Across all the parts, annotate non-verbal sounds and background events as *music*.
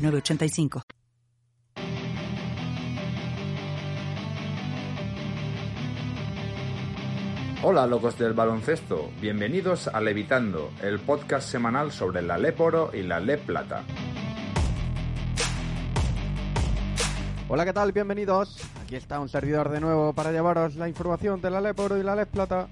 985. Hola locos del baloncesto, bienvenidos a Levitando, el podcast semanal sobre la LEP Oro y la LEP Plata. Hola, ¿qué tal? Bienvenidos. Aquí está un servidor de nuevo para llevaros la información de la LEP Oro y la LEP Plata.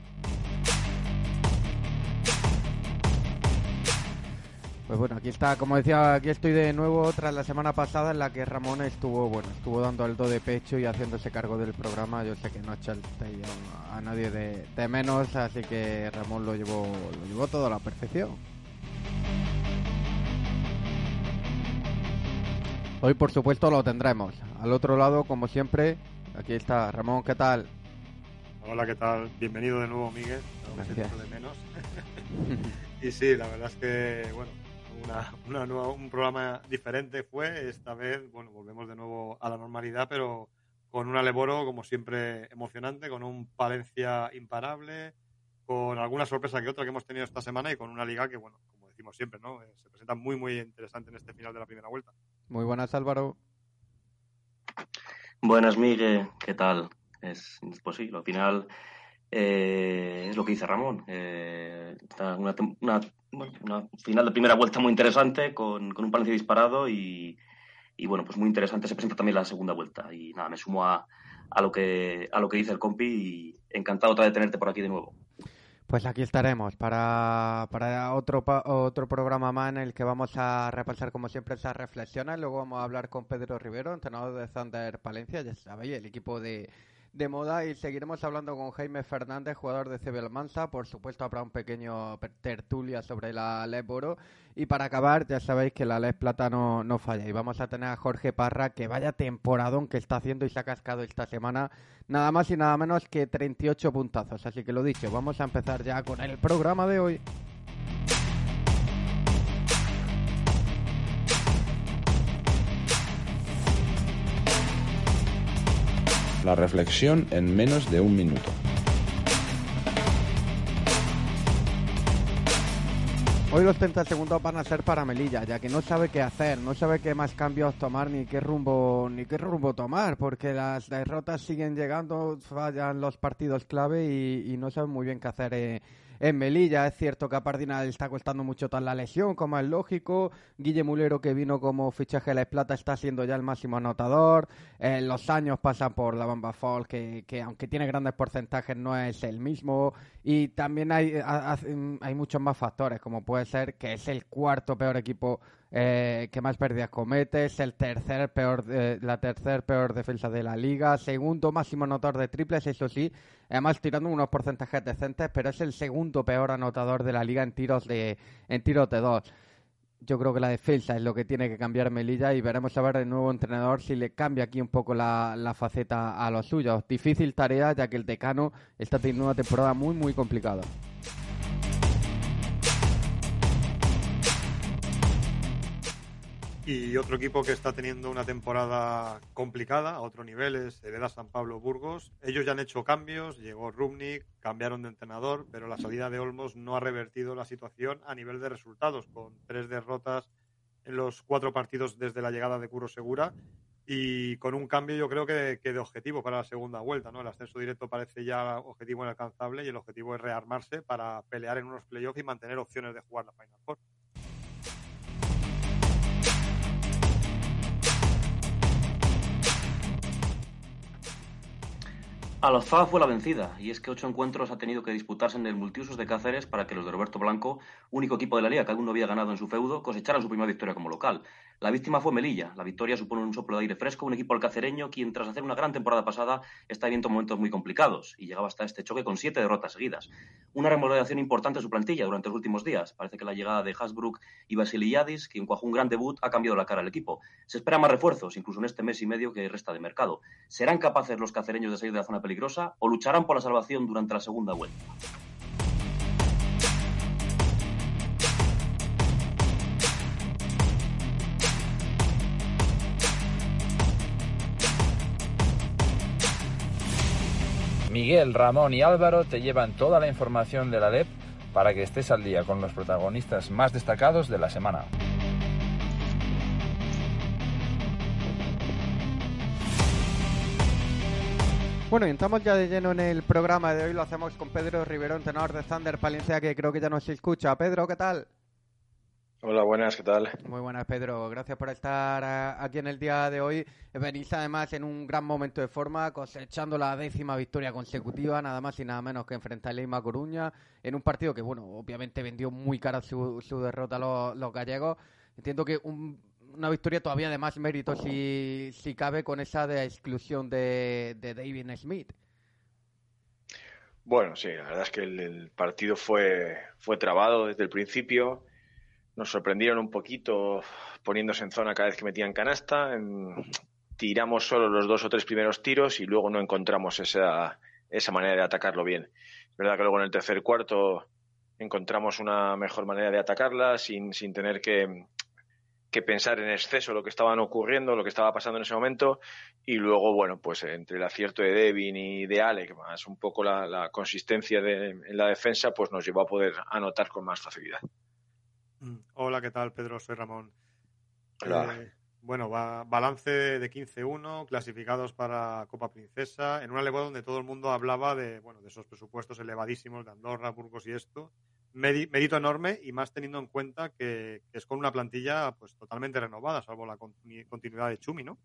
Pues bueno, aquí está, como decía, aquí estoy de nuevo tras la semana pasada en la que Ramón estuvo, bueno, estuvo dando el do de pecho y haciéndose cargo del programa. Yo sé que no echa a, a nadie de, menos, así que Ramón lo llevó, lo llevó todo a la perfección. Hoy, por supuesto, lo tendremos. Al otro lado, como siempre, aquí está Ramón, ¿qué tal? Hola, ¿qué tal? Bienvenido de nuevo, Miguel. de menos. *laughs* y sí, la verdad es que, bueno, un programa diferente fue. Esta vez, bueno, volvemos de nuevo a la normalidad, pero con un Aleboro, como siempre, emocionante, con un Palencia imparable, con alguna sorpresa que otra que hemos tenido esta semana y con una liga que, bueno, como decimos siempre, ¿no? Eh, se presenta muy, muy interesante en este final de la primera vuelta. Muy buenas, Álvaro. Buenas, Miguel. ¿Qué tal? Es, pues sí, al final eh, es lo que dice Ramón. Eh, una, una, final de primera vuelta muy interesante, con, un Palencia disparado y, bueno, pues muy interesante. Se presenta también la segunda vuelta. Y nada, me sumo a, a, lo, que, a lo que dice el compi y encantado de tenerte por aquí de nuevo. Pues aquí estaremos para, para otro, otro programa más en el que vamos a repasar como siempre esas reflexiones. Luego vamos a hablar con Pedro Rivero, entrenador de Thunder Palencia, ya sabéis, el equipo de, de moda y seguiremos hablando con Jaime Fernández, jugador de CB Almanza. Por supuesto, habrá un pequeño tertulia sobre la LEP Oro. Y para acabar, ya sabéis que la LEP Plata no, no falla. Y vamos a tener a Jorge Parra, que vaya temporadón que está haciendo y se ha cascado esta semana. Nada más y nada menos que 38 puntazos. Así que lo dicho, vamos a empezar ya con el programa de hoy. La reflexión en menos de un minuto. Hoy los 30 segundos van a ser para Melilla, ya que no sabe qué hacer, no sabe qué más cambios tomar ni qué rumbo ni qué rumbo tomar, porque las derrotas siguen llegando, fallan los partidos clave y, no sabe muy bien qué hacer. Eh, en Melilla. Es cierto que a Pardina le está costando mucho tal la lesión, como es lógico. Guille Mulero, que vino como fichaje de la Plata, está siendo ya el máximo anotador. Los años pasan por la Bamba Fall, que, aunque tiene grandes porcentajes, no es el mismo. Y también hay, hay muchos más factores, como puede ser que es el cuarto peor equipo eh, que más pérdidas comete, es el tercer peor, eh, la tercer peor defensa de la liga, segundo máximo anotador de triples, eso sí, además tirando unos porcentajes decentes, pero es el segundo peor anotador de la liga en tiros de, en tiros de dos. Yo creo que la defensa es lo que tiene que cambiar Melilla y veremos a ver el nuevo entrenador si le cambia aquí un poco la, la faceta a los suyos. Difícil tarea ya que el decano está teniendo una temporada muy muy complicada. Y otro equipo que está teniendo una temporada complicada a otro nivel es Hereda San Pablo Burgos. Ellos ya han hecho cambios, llegó Rubnik, cambiaron de entrenador, pero la salida de Olmos no ha revertido la situación a nivel de resultados, con tres derrotas en los cuatro partidos desde la llegada de Curo Segura y con un cambio yo creo que, de objetivo para la segunda vuelta. ¿no? El ascenso directo parece ya objetivo inalcanzable y el objetivo es rearmarse para pelear en unos playoffs y mantener opciones de jugar la Final Four. Alfá fue la vencida, y es que ocho encuentros ha tenido que disputarse en el multiusos de Cáceres para que los de Roberto Blanco, único equipo de la liga que aún no había ganado en su feudo, cosecharan su primera victoria como local. La víctima fue Melilla. La victoria supone un soplo de aire fresco, un equipo alcacereño quien, tras hacer una gran temporada pasada, está viviendo momentos muy complicados y llegaba hasta este choque con siete derrotas seguidas. Una remodelación importante en su plantilla durante los últimos días. Parece que la llegada de Hasbrook y Basiliyadis, quien cuajó un gran debut, ha cambiado la cara al equipo. Se esperan más refuerzos, incluso en este mes y medio que resta de mercado. ¿Serán capaces los cacereños de salir de la zona peligrosa o lucharán por la salvación durante la segunda vuelta? Miguel, Ramón y Álvaro te llevan toda la información de la LEP para que estés al día con los protagonistas más destacados de la semana. Bueno, y entramos ya de lleno en el programa de hoy. Lo hacemos con Pedro Riverón, tenor de Thunder Palencia, que creo que ya nos escucha. Pedro, ¿qué tal? Hola, buenas, ¿qué tal? Muy buenas, Pedro. Gracias por estar aquí en el día de hoy. Venís además en un gran momento de forma, cosechando la décima victoria consecutiva, nada más y nada menos que enfrentar a Leima Coruña, en un partido que, bueno, obviamente vendió muy cara su, su derrota a los, los gallegos. Entiendo que un, una victoria todavía de más mérito si, si cabe con esa de exclusión de, de David Smith. Bueno, sí, la verdad es que el, el, partido fue, fue trabado desde el principio. Nos sorprendieron un poquito poniéndose en zona cada vez que metían canasta. Tiramos solo los dos o tres primeros tiros y luego no encontramos esa, esa manera de atacarlo bien. Es verdad que luego en el tercer cuarto encontramos una mejor manera de atacarla sin, sin tener que, que pensar en exceso lo que estaban ocurriendo, lo que estaba pasando en ese momento, y luego, bueno, pues entre el acierto de Devin y de Alec, más un poco la, la consistencia de, en la defensa, pues nos llevó a poder anotar con más facilidad. Hola, ¿qué tal, Pedro? Soy Ramón. Hola. Eh, bueno, va, balance de 15-1, clasificados para Copa Princesa, en una Levo donde todo el mundo hablaba de, bueno, de esos presupuestos elevadísimos de Andorra, Burgos y esto, mérito enorme y más teniendo en cuenta que, que, es con una plantilla pues totalmente renovada, salvo la continuidad de Chumi, ¿no?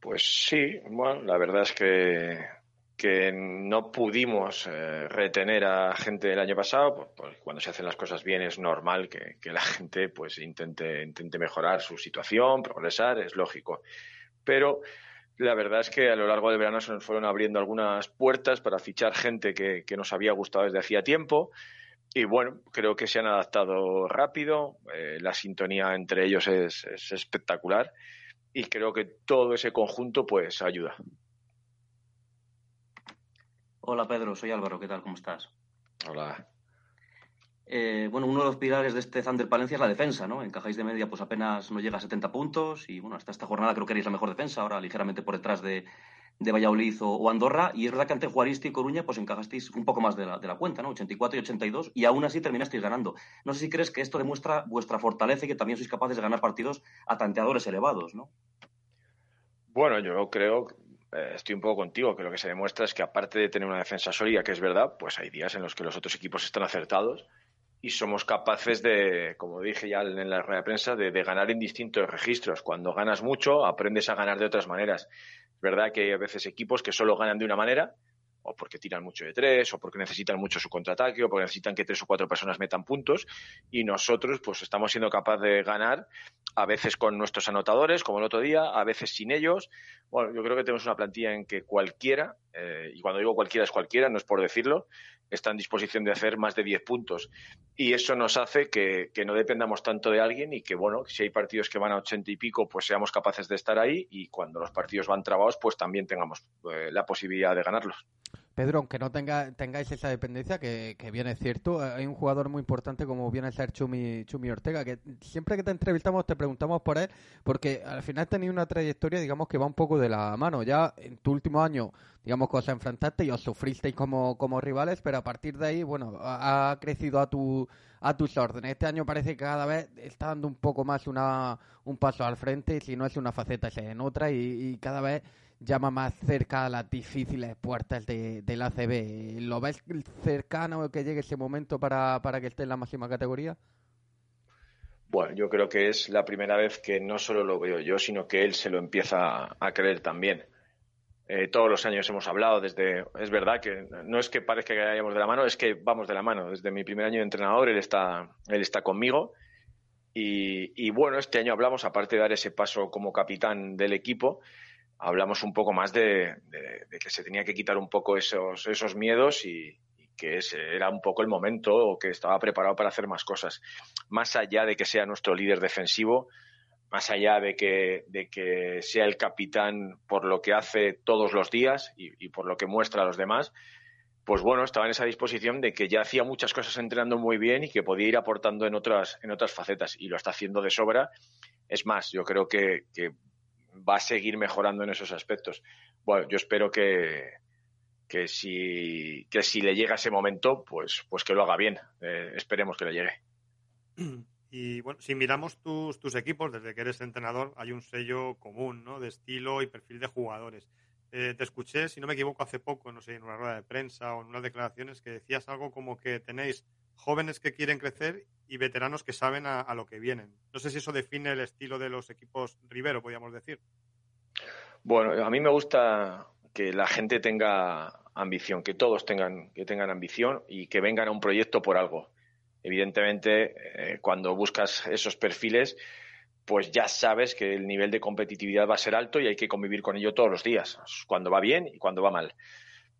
Pues sí, bueno, la verdad es que, que no pudimos eh, retener a gente del año pasado, pues, pues, cuando se hacen las cosas bien es normal que, la gente pues intente, intente mejorar su situación, progresar, es lógico. Pero la verdad es que a lo largo del verano se nos fueron abriendo algunas puertas para fichar gente que, que nos había gustado desde hacía tiempo. Y bueno, creo que se han adaptado rápido, eh, la sintonía entre ellos es, es, espectacular y creo que todo ese conjunto pues ayuda. Hola Pedro, soy Álvaro, ¿qué tal? ¿Cómo estás? Hola. Eh, bueno, uno de los pilares de este Thunder Palencia es la defensa, ¿no? Encajáis de media, pues apenas no llega a 70 puntos y bueno, hasta esta jornada creo que erais la mejor defensa, ahora ligeramente por detrás de, de Valladolid o, o, Andorra, y es verdad que ante Juaristi y Coruña pues encajasteis un poco más de la, de la, cuenta, ¿no? 84 y 82, y aún así terminasteis ganando. No sé si crees que esto demuestra vuestra fortaleza y que también sois capaces de ganar partidos a tanteadores elevados, ¿no? Bueno, yo creo, eh, estoy un poco contigo, que lo que se demuestra es que aparte de tener una defensa sólida, que es verdad, pues hay días en los que los otros equipos están acertados y somos capaces de, como dije ya en la rueda de prensa, de, de ganar en distintos registros. Cuando ganas mucho, aprendes a ganar de otras maneras. Es verdad que hay a veces equipos que solo ganan de una manera, o porque tiran mucho de tres, o porque necesitan mucho su contraataque, o porque necesitan que tres o cuatro personas metan puntos, y nosotros pues estamos siendo capaces de ganar, a veces con nuestros anotadores, como el otro día, a veces sin ellos. Bueno, yo creo que tenemos una plantilla en que cualquiera, eh, y cuando digo cualquiera es cualquiera, no es por decirlo, está en disposición de hacer más de 10 puntos. Y eso nos hace que, que, no dependamos tanto de alguien y que, bueno, si hay partidos que van a 80 y pico, pues seamos capaces de estar ahí y cuando los partidos van trabados, pues también tengamos eh, la posibilidad de ganarlos. Pedro, aunque no tenga, tengáis esa dependencia, que, que, bien es cierto, hay un jugador muy importante como viene a ser Chumi, Chumi Ortega, que siempre que te entrevistamos te preguntamos por él, porque al final tenido una trayectoria, digamos, que va un poco de la mano. Ya en tu último año, digamos, que os enfrentaste y os sufristeis como, como rivales, pero a partir de ahí, bueno, ha, ha crecido a tu a tus órdenes. Este año parece que cada vez está dando un poco más una, un paso al frente, si no es una faceta, es en otra, y, y cada vez llama más cerca a las difíciles puertas de, del ACB. ¿Lo ves cercano que llegue ese momento para, para que esté en la máxima categoría? Bueno, yo creo que es la primera vez que no solo lo veo yo, sino que él se lo empieza a creer también. eh, todos los años hemos hablado desde, es verdad que no es que parezca que vayamos de la mano, es que vamos de la mano. Desde mi primer año de entrenador él está, él está conmigo y, bueno, este año hablamos, aparte de dar ese paso como capitán del equipo, hablamos un poco más de, que se tenía que quitar un poco esos, esos miedos y, que ese era un poco el momento o que estaba preparado para hacer más cosas. Más allá de que sea nuestro líder defensivo, más allá de que, de que sea el capitán por lo que hace todos los días y, por lo que muestra a los demás, pues bueno, estaba en esa disposición de que ya hacía muchas cosas entrenando muy bien y que podía ir aportando en otras, en otras facetas y lo está haciendo de sobra. Es más, yo creo que, que va a seguir mejorando en esos aspectos. Bueno, yo espero que, que si, que si le llega ese momento, pues, pues que lo haga bien. Eh, esperemos que le llegue. *clears throat* Y bueno, si miramos tus, tus equipos, desde que eres entrenador, hay un sello común, ¿no? De estilo y perfil de jugadores. Eh, te escuché, si no me equivoco, hace poco, no sé, en una rueda de prensa o en unas declaraciones que decías algo como que tenéis jóvenes que quieren crecer y veteranos que saben a, lo que vienen. No sé si eso define el estilo de los equipos Rivero, podríamos decir. Bueno, a mí me gusta que la gente tenga ambición, que todos tengan, que tengan ambición y que vengan a un proyecto por algo. Evidentemente, eh, cuando buscas esos perfiles, pues ya sabes que el nivel de competitividad va a ser alto y hay que convivir con ello todos los días, cuando va bien y cuando va mal.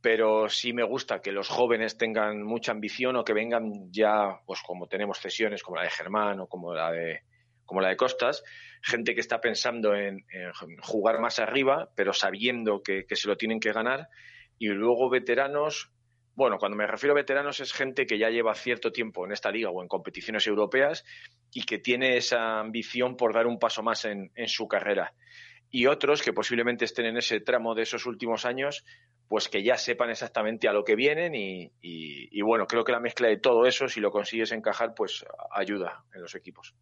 Pero sí me gusta que los jóvenes tengan mucha ambición o que vengan ya, pues como tenemos cesiones como la de Germán o como la de, como la de Costas, gente que está pensando en, jugar más arriba, pero sabiendo que, se lo tienen que ganar, y luego veteranos. Bueno, cuando me refiero a veteranos es gente que ya lleva cierto tiempo en esta liga o en competiciones europeas y que tiene esa ambición por dar un paso más en, su carrera. Y otros que posiblemente estén en ese tramo de esos últimos años, pues que ya sepan exactamente a lo que vienen y, y bueno, creo que la mezcla de todo eso, si lo consigues encajar, pues ayuda en los equipos.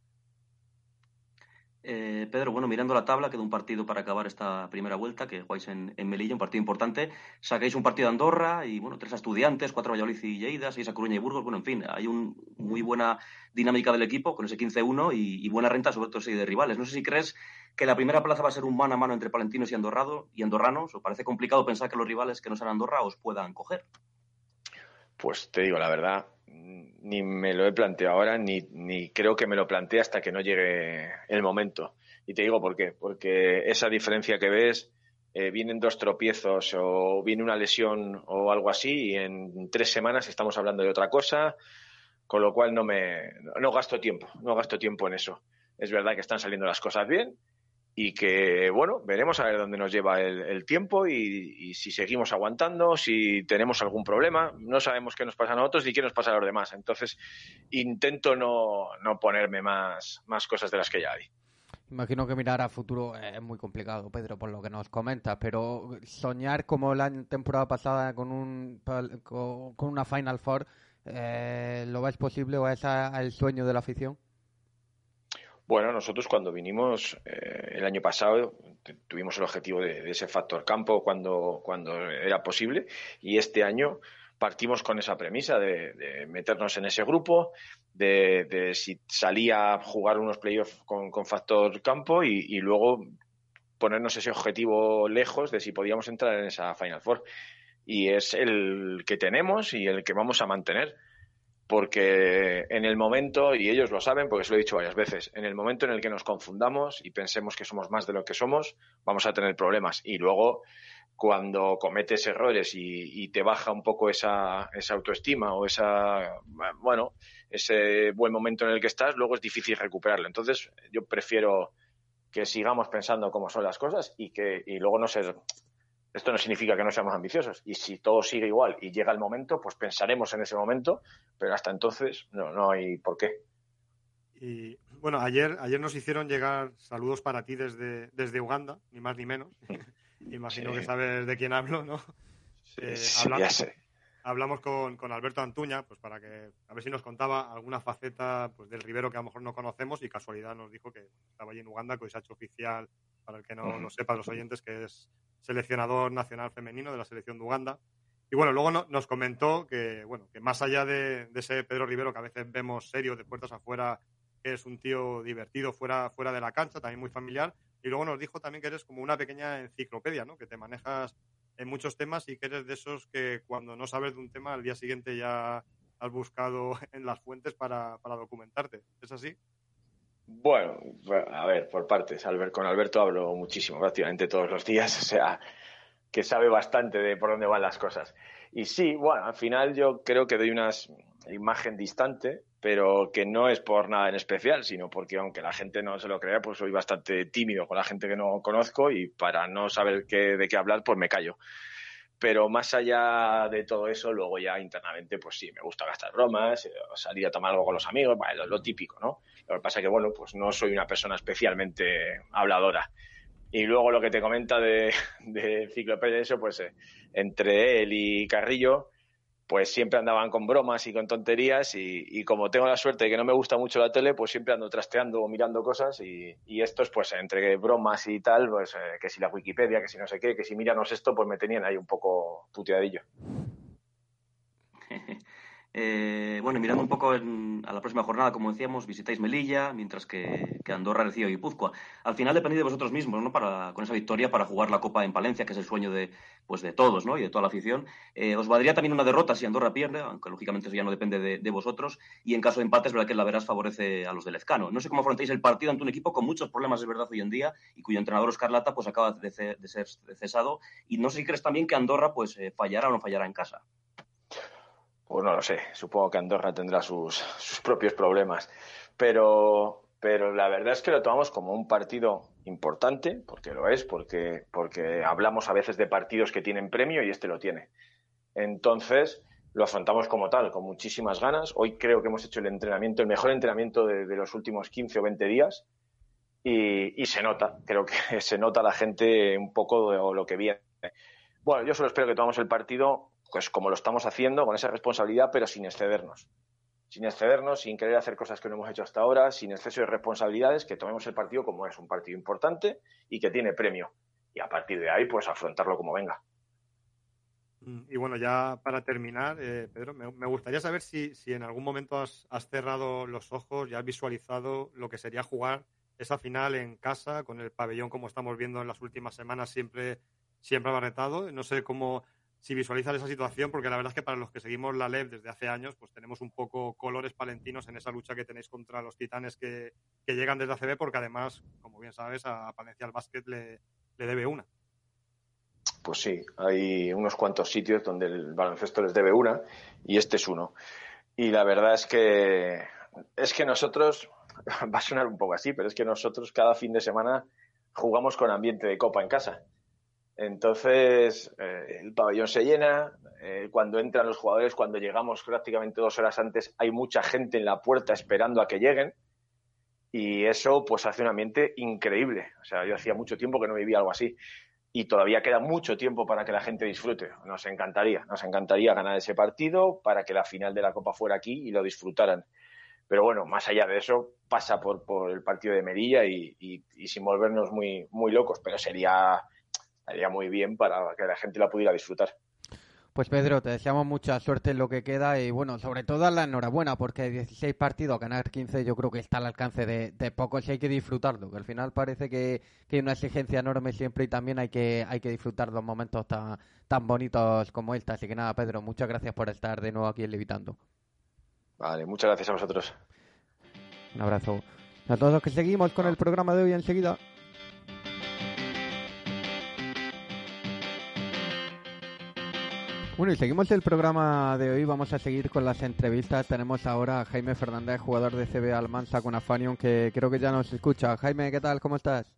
Eh, Pedro, bueno, mirando la tabla, queda un partido para acabar esta primera vuelta, que jugáis en, Melilla, un partido importante. Sacáis un partido de Andorra y, bueno, tres estudiantes, cuatro Valladolid y Lleida, seis a Coruña y Burgos. Bueno, en fin, hay una muy buena dinámica del equipo con ese 15-1 y, buena renta, sobre todo si de rivales. No sé si crees que la primera plaza va a ser un mano a mano entre palentinos y, andorrado, y andorranos. ¿Os parece complicado pensar que los rivales que no sean Andorra os puedan coger? Pues te digo la verdad, ni me lo he planteado ahora, ni, ni creo que me lo plantee hasta que no llegue el momento. Y te digo por qué. Porque esa diferencia que ves, eh, vienen dos tropiezos o viene una lesión o algo así, y en tres semanas estamos hablando de otra cosa, con lo cual no me no gasto tiempo, no gasto tiempo en eso. Es verdad que están saliendo las cosas bien, y que, bueno, veremos a ver dónde nos lleva el, tiempo y, si seguimos aguantando, si tenemos algún problema. No sabemos qué nos pasa a nosotros ni qué nos pasa a los demás. Entonces, intento no, no ponerme más, más cosas de las que ya hay. Imagino que mirar a futuro es muy complicado, Pedro, por lo que nos comentas, pero soñar como la temporada pasada con, un, con una Final Four, eh, ¿lo ves posible o es el sueño de la afición? Bueno, nosotros cuando vinimos eh, el año pasado tuvimos el objetivo de, ese factor campo cuando, cuando era posible y este año partimos con esa premisa de, meternos en ese grupo, de, si salía a jugar unos playoffs con, con factor campo y, luego ponernos ese objetivo lejos de si podíamos entrar en esa Final Four. Y es el que tenemos y el que vamos a mantener porque en el momento, y ellos lo saben porque se lo he dicho varias veces, en el momento en el que nos confundamos y pensemos que somos más de lo que somos, vamos a tener problemas. Y luego, cuando cometes errores y, te baja un poco esa, esa, autoestima o esa, bueno, ese buen momento en el que estás, luego es difícil recuperarlo. Entonces, yo prefiero que sigamos pensando cómo son las cosas y que y luego no ser esto no significa que no seamos ambiciosos. Y si todo sigue igual y llega el momento, pues pensaremos en ese momento, pero hasta entonces no, no hay por qué. Y bueno, ayer, ayer nos hicieron llegar saludos para ti desde, desde Uganda, ni más ni menos. *laughs* Imagino que sabes de quién hablo, ¿no? Eh, hablamos, ya sé. Hablamos con, con, Alberto Antuña, pues para que a ver si nos contaba alguna faceta pues, del Rivero que a lo mejor no conocemos y casualidad nos dijo que estaba allí en Uganda, que hoy se ha hecho oficial, para el que no lo sepa, los oyentes, que es seleccionador nacional femenino de la selección de Uganda. Y bueno, luego nos comentó que, bueno, que más allá de, ese Pedro Rivero que a veces vemos serio de puertas afuera, que es un tío divertido fuera, fuera de la cancha, también muy familiar, y luego nos dijo también que eres como una pequeña enciclopedia, ¿no? Que te manejas en muchos temas y que eres de esos que cuando no sabes de un tema al día siguiente ya has buscado *laughs* en las fuentes para, para documentarte. ¿Es así? Bueno, a ver, por partes. Albert, con Alberto hablo muchísimo, prácticamente todos los días, *laughs* o sea, que sabe bastante de por dónde van las cosas. Y sí, bueno, al final yo creo que doy una imagen distante, pero que no es por nada en especial, sino porque aunque la gente no se lo crea, pues soy bastante tímido con la gente que no conozco y para no saber qué, de qué hablar, pues me callo. Pero más allá de todo eso, luego ya internamente, pues sí, me gusta gastar bromas, eh, salir a tomar algo con los amigos, bueno, lo, típico, ¿no? Lo que pasa es que, bueno, pues no soy una persona especialmente habladora. Y luego lo que te comenta de, de Ciclopedia, eso, pues eh, entre él y Carrillo, pues siempre andaban con bromas y con tonterías y, como tengo la suerte de que no me gusta mucho la tele, pues siempre ando trasteando o mirando cosas y, estos, pues entre bromas y tal, pues eh, que si la Wikipedia, que si no sé qué, que si míranos esto, pues me tenían ahí un poco puteadillo. *laughs* Eh, bueno, mirando un poco a la próxima jornada, como decíamos, visitáis Melilla, mientras que, Andorra recibe Guipúzcoa. Al final depende de vosotros mismos, ¿no? Para, con esa victoria para jugar la Copa en Palencia, que es el sueño de, pues de todos, ¿no? Y de toda la afición. Eh, ¿Os valdría también una derrota si Andorra pierde? Aunque lógicamente eso ya no depende de, vosotros. Y en caso de empate es verdad que la veras favorece a los de Lezcano. No sé cómo afrontáis el partido ante un equipo con muchos problemas, de verdad, hoy en día, y cuyo entrenador Oscar Lata pues acaba de, ser cesado. Y no sé si crees también que Andorra pues eh, fallará o no fallará en casa. Pues no lo sé, supongo que Andorra tendrá sus, sus propios problemas. Pero, pero la verdad es que lo tomamos como un partido importante, porque lo es, porque, porque hablamos a veces de partidos que tienen premio y este lo tiene. Entonces, lo afrontamos como tal, con muchísimas ganas. Hoy creo que hemos hecho el entrenamiento, el mejor entrenamiento de, los últimos 15 o 20 días. Y, y, se nota, creo que *laughs* se nota la gente un poco de lo que viene. Bueno, yo solo espero que tomamos el partido pues como lo estamos haciendo, con esa responsabilidad, pero sin excedernos. Sin excedernos, sin querer hacer cosas que no hemos hecho hasta ahora, sin exceso de responsabilidades, que tomemos el partido como es un partido importante y que tiene premio. Y a partir de ahí, pues afrontarlo como venga. Mm, y bueno, ya para terminar, eh, Pedro, me, gustaría saber si, si en algún momento has, cerrado los ojos y has visualizado lo que sería jugar esa final en casa, con el pabellón como estamos viendo en las últimas semanas, siempre, siempre abarretado. No sé cómo, si visualizar esa situación, porque la verdad es que para los que seguimos la LEV desde hace años, pues tenemos un poco colores palentinos en esa lucha que tenéis contra los titanes que, llegan desde ACB, porque además, como bien sabes, a Palencia el básquet le, debe una. Pues sí, hay unos cuantos sitios donde el baloncesto les debe una y este es uno. Y la verdad es que es que nosotros *laughs* va a sonar un poco así, pero es que nosotros cada fin de semana jugamos con ambiente de copa en casa. Entonces, eh, el pabellón se llena, eh, cuando entran los jugadores, cuando llegamos prácticamente dos horas antes, hay mucha gente en la puerta esperando a que lleguen y eso pues hace un ambiente increíble. O sea, yo hacía mucho tiempo que no vivía algo así y todavía queda mucho tiempo para que la gente disfrute. Nos encantaría, nos encantaría ganar ese partido para que la final de la Copa fuera aquí y lo disfrutaran. Pero bueno, más allá de eso, pasa por, por el partido de Merilla y, y sin volvernos muy, muy locos, pero sería estaría muy bien para que la gente la pudiera disfrutar. Pues Pedro, te deseamos mucha suerte en lo que queda y bueno, sobre todo la enhorabuena porque 16 partidos, ganar 15 yo creo que está al alcance de, de pocos y hay que disfrutarlo, que al final parece que, hay una exigencia enorme siempre y también hay que, hay que disfrutar los momentos tan, tan bonitos como este. Así que nada, Pedro, muchas gracias por estar de nuevo aquí en Levitando. Vale, muchas gracias a vosotros. Un abrazo. A todos los que seguimos con el programa de hoy enseguida. Bueno, y seguimos el programa de hoy. Vamos a seguir con las entrevistas. Tenemos ahora a Jaime Fernández, jugador de CB Almansa con Afanion, que creo que ya nos escucha. Jaime, ¿qué tal? ¿Cómo estás?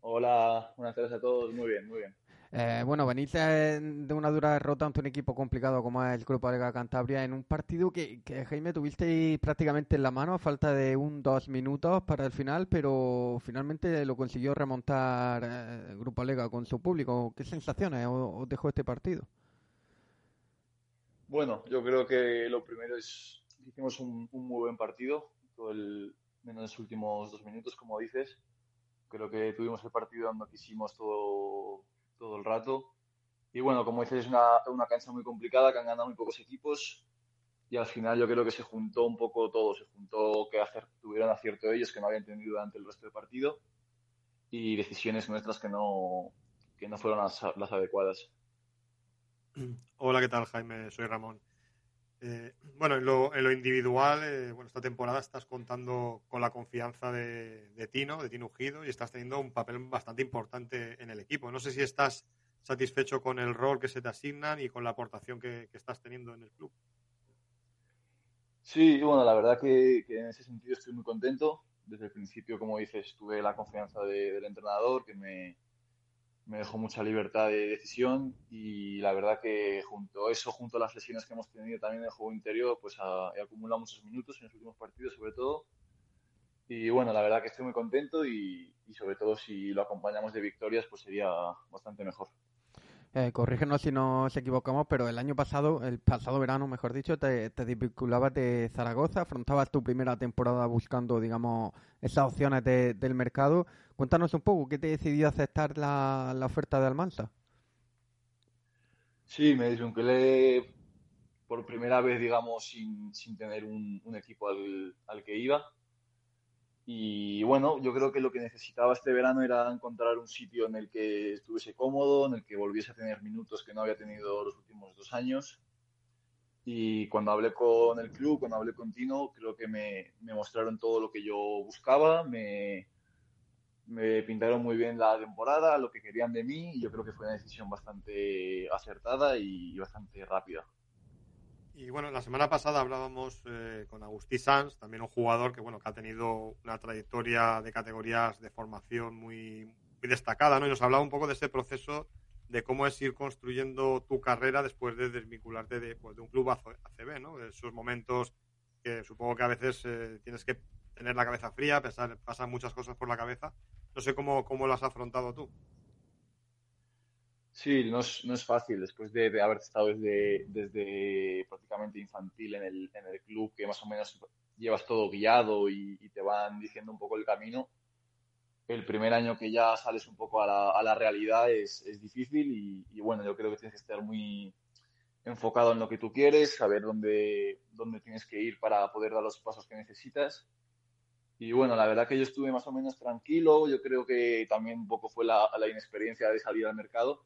Hola, buenas tardes a todos. Muy bien, muy bien. Eh, bueno, venís de una dura derrota ante un equipo complicado como es el Grupo Liga Cantabria en un partido que, que Jaime tuviste prácticamente en la mano a falta de un dos minutos para el final, pero finalmente lo consiguió remontar eh, el Grupo Lega con su público. ¿Qué sensaciones os dejó este partido? Bueno, yo creo que lo primero es que hicimos un, muy buen partido, todo el, menos los últimos dos minutos, como dices. Creo que tuvimos el partido donde quisimos todo, todo el rato. Y bueno, como dices, es una, una cancha muy complicada que han ganado muy pocos equipos. Y al final yo creo que se juntó un poco todo. Se juntó que hacer, tuvieron acierto ellos que no habían tenido durante el resto del partido y decisiones nuestras que no, que no fueron las, las adecuadas. *clears throat* Hola, ¿qué tal, Jaime? Soy Ramón. Eh, bueno, en lo, individual, eh, bueno, esta temporada estás contando con la confianza de, Tino, de Tino Ujido, y estás teniendo un papel bastante importante en el equipo. No sé si estás satisfecho con el rol que se te asignan y con la aportación que, estás teniendo en el club. Sí, bueno, la verdad que, en ese sentido estoy muy contento. Desde el principio, como dices, tuve la confianza de, del entrenador, que me, me dejó mucha libertad de decisión y la verdad que junto a eso, junto a las lesiones que hemos tenido también en el juego interior, pues ha, he acumulado muchos minutos en los últimos partidos sobre todo. Y bueno, la verdad que estoy muy contento y, y sobre todo si lo acompañamos de victorias, pues sería bastante mejor. Eh, corrígenos si nos equivocamos, pero el año pasado, el pasado verano, mejor dicho, te, te de Zaragoza, afrontabas tu primera temporada buscando, digamos, esas opciones de, del mercado. Cuéntanos un poco, ¿qué te decidió aceptar la, la oferta de Almansa? Sí, me desvinculé por primera vez, digamos, sin, sin tener un, un equipo al, al que iba. Y bueno, yo creo que lo que necesitaba este verano era encontrar un sitio en el que estuviese cómodo, en el que volviese a tener minutos que no había tenido los últimos dos años. Y cuando hablé con el club, cuando hablé con Tino, creo que me, me mostraron todo lo que yo buscaba, me, me pintaron muy bien la temporada, lo que querían de mí, y yo creo que fue una decisión bastante acertada y bastante rápida. Y bueno, la semana pasada hablábamos eh, con Agustí Sanz, también un jugador que bueno que ha tenido una trayectoria de categorías de formación muy, muy destacada, ¿no? Y nos hablaba un poco de ese proceso de cómo es ir construyendo tu carrera después de desvincularte de, pues, de un club ACB, ¿no? De esos momentos que supongo que a veces eh, tienes que tener la cabeza fría, pensar, pasan muchas cosas por la cabeza. No sé cómo, cómo lo has afrontado tú. Sí, no es, no es fácil después de, de haber estado desde, desde, prácticamente infantil en el, en el, club, que más o menos llevas todo guiado y, te van diciendo un poco el camino. El primer año que ya sales un poco a la, a la realidad es, es difícil y, y, bueno, yo creo que tienes que estar muy enfocado en lo que tú quieres, saber dónde, dónde tienes que ir para poder dar los pasos que necesitas. Y bueno, la verdad que yo estuve más o menos tranquilo, yo creo que también un poco fue la, la inexperiencia de salir al mercado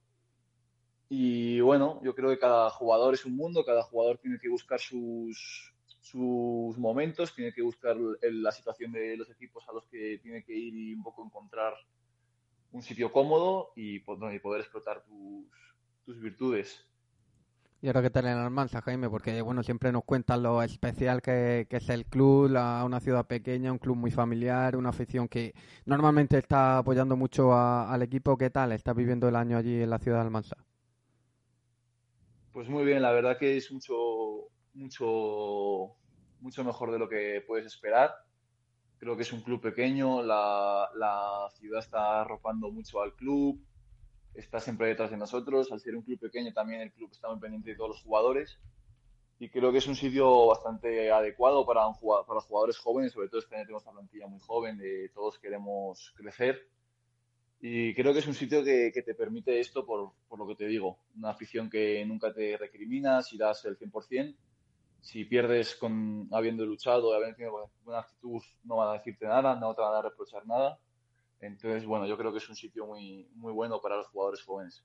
y bueno, yo creo que cada jugador es un mundo, cada jugador tiene que buscar sus, sus momentos, tiene que buscar la situación de los equipos a los que tiene que ir y un poco encontrar un sitio cómodo y, y poder explotar tus, tus virtudes. Y ahora que tal en Almansa, Jaime, porque bueno, siempre nos cuentan lo especial que, que es el club, la, una ciudad pequeña, un club muy familiar, una afición que normalmente está apoyando mucho al equipo. ¿Qué tal? ¿Estás viviendo el año allí en la ciudad de Almansa? Pues muy bien, la verdad que es mucho, mucho, mucho mejor de lo que puedes esperar. Creo que es un club pequeño, la, la ciudad está arropando mucho al club, está siempre detrás de nosotros. Al ser un club pequeño también el club está muy pendiente de todos los jugadores y creo que es un sitio bastante adecuado para, un para jugadores jóvenes, sobre todo este tenemos una plantilla muy joven, de todos queremos crecer y creo que es un sitio que, que te permite esto por, por, lo que te digo. Una afición que nunca te recrimina si das el 100%. Si pierdes con habiendo luchado, habiendo tenido buena actitud, no van a decirte nada, no te van a reprochar nada. Entonces, bueno, yo creo que es un sitio muy, muy bueno para los jugadores jóvenes.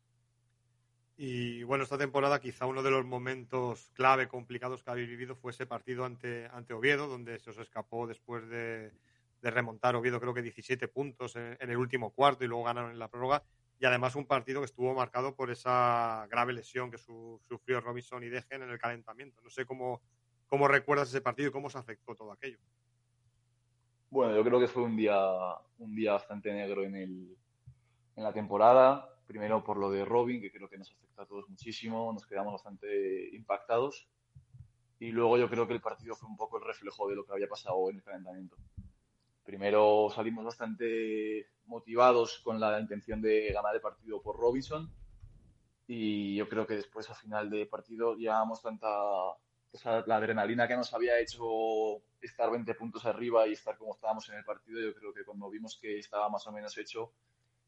Y bueno, esta temporada quizá uno de los momentos clave, complicados que habéis vivido fue ese partido ante, ante Oviedo, donde se os escapó después de, de remontar Oviedo creo que 17 puntos en, el último cuarto y luego ganaron en la prórroga y además un partido que estuvo marcado por esa grave lesión que su, sufrió Robinson y Dejen en el calentamiento. No sé cómo, cómo recuerdas ese partido y cómo se afectó todo aquello. Bueno, yo creo que fue un día, un día bastante negro en, el, en la temporada. Primero por lo de Robin, que creo que nos afecta a todos muchísimo, nos quedamos bastante impactados. Y luego yo creo que el partido fue un poco el reflejo de lo que había pasado en el calentamiento. Primero salimos bastante motivados con la intención de ganar el partido por Robinson y yo creo que después al final de partido llevábamos tanta la adrenalina que nos había hecho estar 20 puntos arriba y estar como estábamos en el partido, yo creo que cuando vimos que estaba más o menos hecho,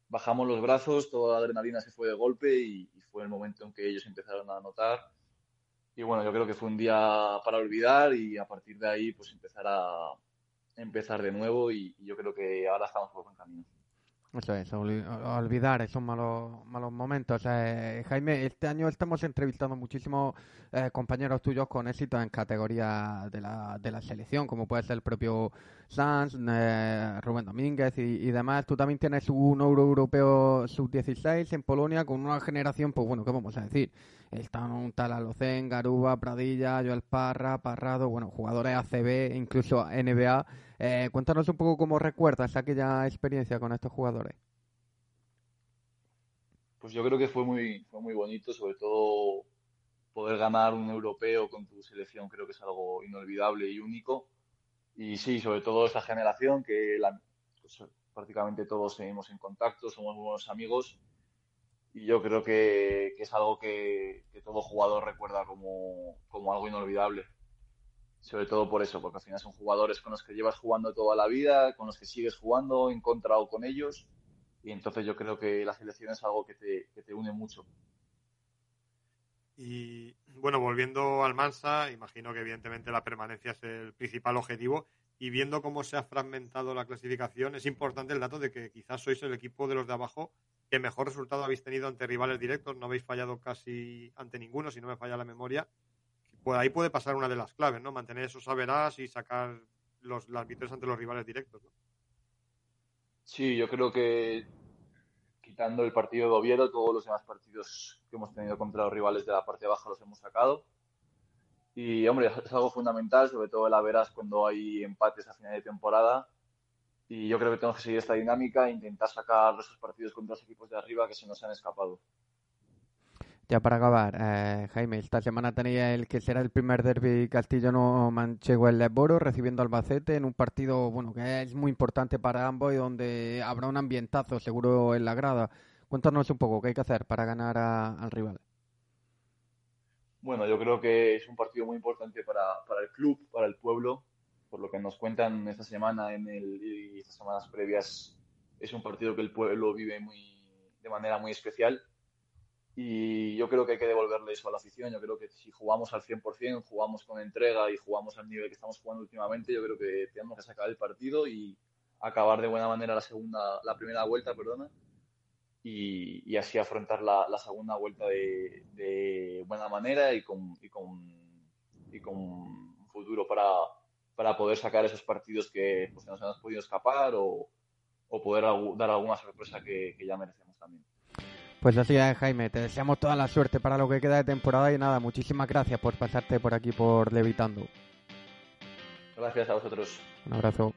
bajamos los brazos, toda la adrenalina se fue de golpe y, y fue el momento en que ellos empezaron a anotar. Y bueno, yo creo que fue un día para olvidar y a partir de ahí pues empezar a, empezar de nuevo y, yo creo que ahora estamos por buen camino. Eso es, olvidar esos malos, malos momentos. Eh, Jaime, este año estamos entrevistando muchísimos eh, compañeros tuyos con éxito en categoría de la, de la selección, como puede ser el propio Sanz, eh, Rubén Domínguez y, demás. Tú también tienes un Euro Europeo Sub-16 en Polonia con una generación, pues bueno, ¿qué vamos a decir? Están un tal Alocen, Garuba, Pradilla, Joel Parra, Parrado, bueno, jugadores ACB, incluso NBA. Eh, cuéntanos un poco cómo recuerdas aquella experiencia con estos jugadores. Pues yo creo que fue muy, fue muy bonito, sobre todo poder ganar un europeo con tu selección creo que es algo inolvidable y único. Y sí, sobre todo esta generación que pues, prácticamente todos seguimos en contacto, somos buenos amigos y yo creo que, es algo que, todo jugador recuerda como, como algo inolvidable sobre todo por eso, porque al final son jugadores con los que llevas jugando toda la vida, con los que sigues jugando en contra o con ellos, y entonces yo creo que la selección es algo que te, que te une mucho. Y bueno, volviendo al Mansa, imagino que evidentemente la permanencia es el principal objetivo. Y viendo cómo se ha fragmentado la clasificación, es importante el dato de que quizás sois el equipo de los de abajo que mejor resultado habéis tenido ante rivales directos. No habéis fallado casi ante ninguno, si no me falla la memoria pues ahí puede pasar una de las claves, ¿no? Mantener esos saberás y sacar los, las victorias ante los rivales directos, ¿no? Sí, yo creo que quitando el partido de Oviedo, todos los demás partidos que hemos tenido contra los rivales de la parte abajo los hemos sacado. Y, hombre, es algo fundamental, sobre todo el Averas cuando hay empates a final de temporada. Y yo creo que tenemos que seguir esta dinámica e intentar sacar esos partidos contra los equipos de arriba que se nos han escapado. Ya para acabar, eh, Jaime, esta semana tenía el que será el primer derby castellano manchego en Lesboro, recibiendo Albacete en un partido bueno que es muy importante para ambos y donde habrá un ambientazo seguro en la grada. Cuéntanos un poco qué hay que hacer para ganar al rival. Bueno, yo creo que es un partido muy importante para, el club, para el pueblo, por lo que nos cuentan esta semana en el, y estas semanas previas, es un partido que el pueblo vive muy, de manera muy especial y yo creo que hay que devolverle eso a la afición. Yo creo que si jugamos al 100%, jugamos con entrega y jugamos al nivel que estamos jugando últimamente, yo creo que tenemos que sacar el partido y acabar de buena manera la segunda, la primera vuelta, perdona, y, y así afrontar la, la segunda vuelta de, de, buena manera y con, y con, y con futuro para, para poder sacar esos partidos que pues, nos hemos podido escapar o, o poder dar alguna sorpresa que ya merecemos también. Pues así es, Jaime. Te deseamos toda la suerte para lo que queda de temporada y nada, muchísimas gracias por pasarte por aquí por Levitando. Gracias a vosotros. Un abrazo.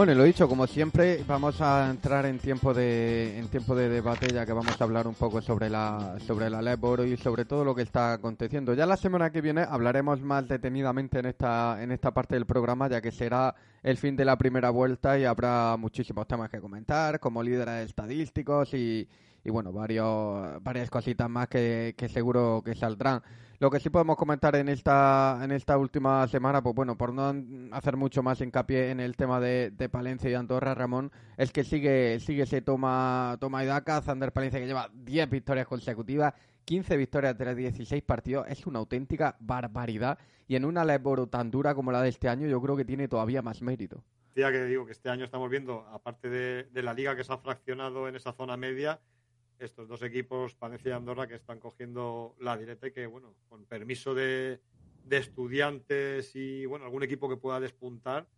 Bueno, y lo dicho, como siempre, vamos a entrar en tiempo de en tiempo de debate, ya que vamos a hablar un poco sobre la sobre la Leboro y sobre todo lo que está aconteciendo. Ya la semana que viene hablaremos más detenidamente en esta en esta parte del programa, ya que será el fin de la primera vuelta y habrá muchísimos temas que comentar, como líderes estadísticos y, y bueno, varios, varias cositas más que, que seguro que saldrán. Lo que sí podemos comentar en esta, en esta última semana, pues bueno, por no hacer mucho más hincapié en el tema de, Palencia y Andorra, Ramón, es que sigue, sigue ese toma, toma y daca. Zander Palencia que lleva 10 victorias consecutivas, 15 victorias de los 16 partidos, es una auténtica barbaridad. Y en una Leboro tan dura como la de este año, yo creo que tiene todavía más mérito. Ya que digo que este año estamos viendo, aparte de la liga que se ha fraccionado en esa zona media, estos dos equipos, Palencia y Andorra, que están cogiendo la directa y que, bueno, con permiso de, estudiantes y, bueno, algún equipo que pueda despuntar,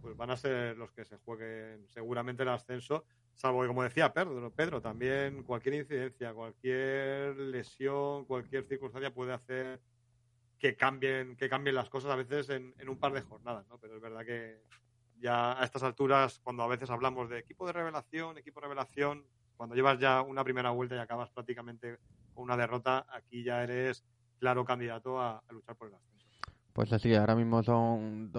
pues van a ser los que se jueguen seguramente el ascenso, salvo que, como decía Pedro, Pedro, también cualquier incidencia, cualquier lesión, cualquier circunstancia puede hacer que cambien, que cambien las cosas a veces en, en un par de jornadas, ¿no? Pero es verdad que ya a estas alturas, cuando a veces hablamos de equipo de revelación, equipo de revelación, cuando llevas ya una primera vuelta y acabas prácticamente con una derrota, aquí ya eres claro candidato a, luchar por el ascenso. Pues así, ahora mismo son,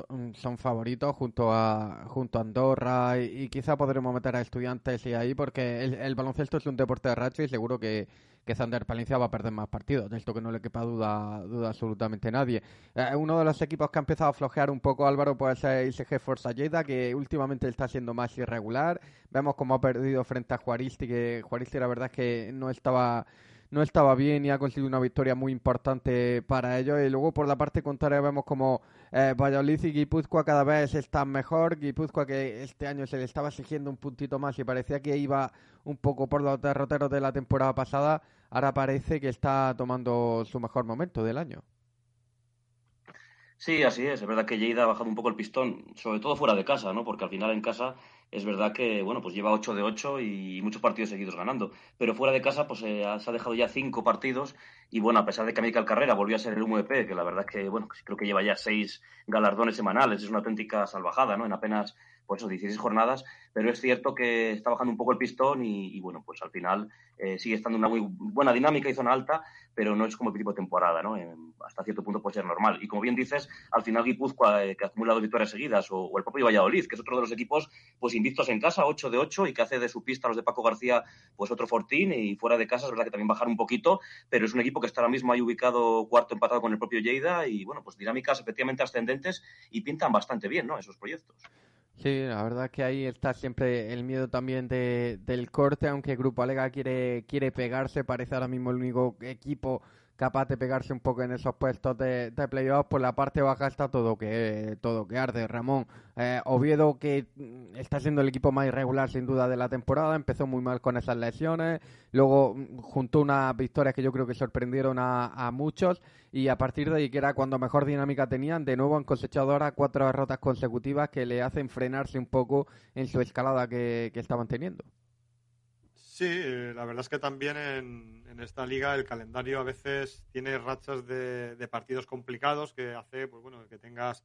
favoritos junto a junto a Andorra y, quizá podremos meter a estudiantes y ahí porque el, baloncesto es un deporte de racha y seguro que, que Zander Palencia va a perder más partidos, de esto que no le quepa duda, duda absolutamente nadie. Eh, uno de los equipos que ha empezado a flojear un poco Álvaro puede ser ISG Forza Lleida, que últimamente está siendo más irregular. Vemos cómo ha perdido frente a Juaristi, que Juaristi la verdad es que no estaba no estaba bien y ha conseguido una victoria muy importante para ellos. Y luego por la parte contraria vemos como eh, Valladolid y Guipúzcoa cada vez están mejor. Guipúzcoa que este año se le estaba exigiendo un puntito más y parecía que iba un poco por los derroteros de la temporada pasada, ahora parece que está tomando su mejor momento del año. Sí, así es. Es verdad que Lleida ha bajado un poco el pistón, sobre todo fuera de casa, ¿no? Porque al final en casa es verdad que, bueno, pues lleva 8 de 8 y muchos partidos seguidos ganando. Pero fuera de casa, pues eh, se ha dejado ya 5 partidos y, bueno, a pesar de que América Carrera volvió a ser el MVP, que la verdad es que, bueno, creo que lleva ya 6 galardones semanales, es una auténtica salvajada, ¿no? En apenas pues eso, 16 jornadas, pero es cierto que está bajando un poco el pistón y, bueno, pues al final eh, sigue estando una muy buena dinámica y zona alta, pero no es como el tipo de temporada, ¿no? hasta cierto punto puede ser normal. Y como bien dices, al final Guipúzcoa, eh, que ha acumulado victorias seguidas, o, el propio Valladolid, que es otro de los equipos, pues invictos en casa, 8 de 8, y que hace de su pista los de Paco García, pues otro fortín, y fuera de casa es verdad que también bajar un poquito, pero es un equipo que está ahora mismo ahí ubicado cuarto empatado con el propio Lleida, y bueno, pues dinámicas efectivamente ascendentes y pintan bastante bien, ¿no? Esos proyectos. Sí, la verdad que ahí está siempre el miedo también de, del corte, aunque Grupo Alega quiere, quiere pegarse, parece ahora mismo el único equipo capaz de pegarse un poco en esos puestos de, de playoff. Por la parte baja está todo que todo que arde. Ramón eh, Oviedo, que mm, está siendo el equipo más irregular sin duda de la temporada, empezó muy mal con esas lesiones. Luego mm, juntó unas victorias que yo creo que sorprendieron a, muchos. Y a partir de ahí, que era cuando mejor dinámica tenían, de nuevo han cosechado ahora cuatro derrotas consecutivas que le hacen frenarse un poco en su escalada que, que estaban teniendo. Sí, eh, la verdad es que también en, esta liga el calendario a veces tiene rachas de, partidos complicados que hace pues bueno, que tengas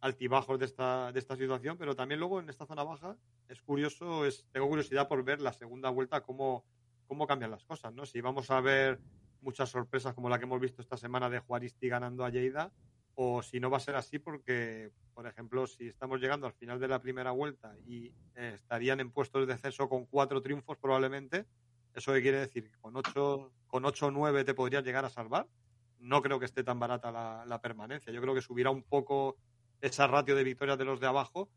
altibajos de esta, de esta situación, pero también luego en esta zona baja es curioso, es, tengo curiosidad por ver la segunda vuelta cómo, cómo cambian las cosas, ¿no? Si vamos a ver muchas sorpresas como la que hemos visto esta semana de Juaristi ganando a Lleida, o si no va a ser así porque, por ejemplo, si estamos llegando al final de la primera vuelta y eh, estarían en puestos de descenso con cuatro triunfos probablemente, ¿eso qué quiere decir? ¿Con ocho, con ocho o nueve te podrías llegar a salvar? No creo que esté tan barata la, la permanencia. Yo creo que subirá un poco esa ratio de victorias de los de abajo,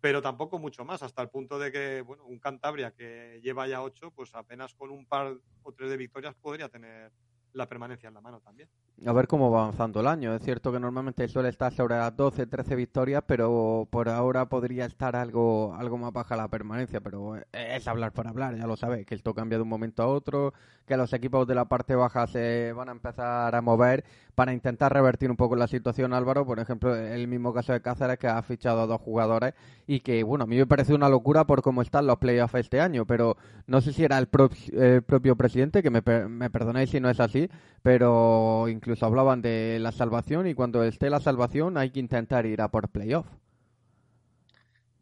pero tampoco mucho más, hasta el punto de que, bueno, un Cantabria que lleva ya ocho, pues apenas con un par o tres de victorias podría tener la permanencia en la mano también. A ver cómo va avanzando el año. Es cierto que normalmente suele estar sobre las 12, 13 victorias, pero por ahora podría estar algo, algo más baja la permanencia. Pero es hablar por hablar, ya lo sabéis, que esto cambia de un momento a otro, que los equipos de la parte baja se van a empezar a mover para intentar revertir un poco la situación, Álvaro. Por ejemplo, el mismo caso de Cáceres, que ha fichado a dos jugadores y que, bueno, a mí me parece una locura por cómo están los playoffs este año, pero no sé si era el, propio presidente, que me, me perdonéis si no es así, pero incluso hablaban de la salvación y cuando esté la salvación hay que intentar ir a por playoff.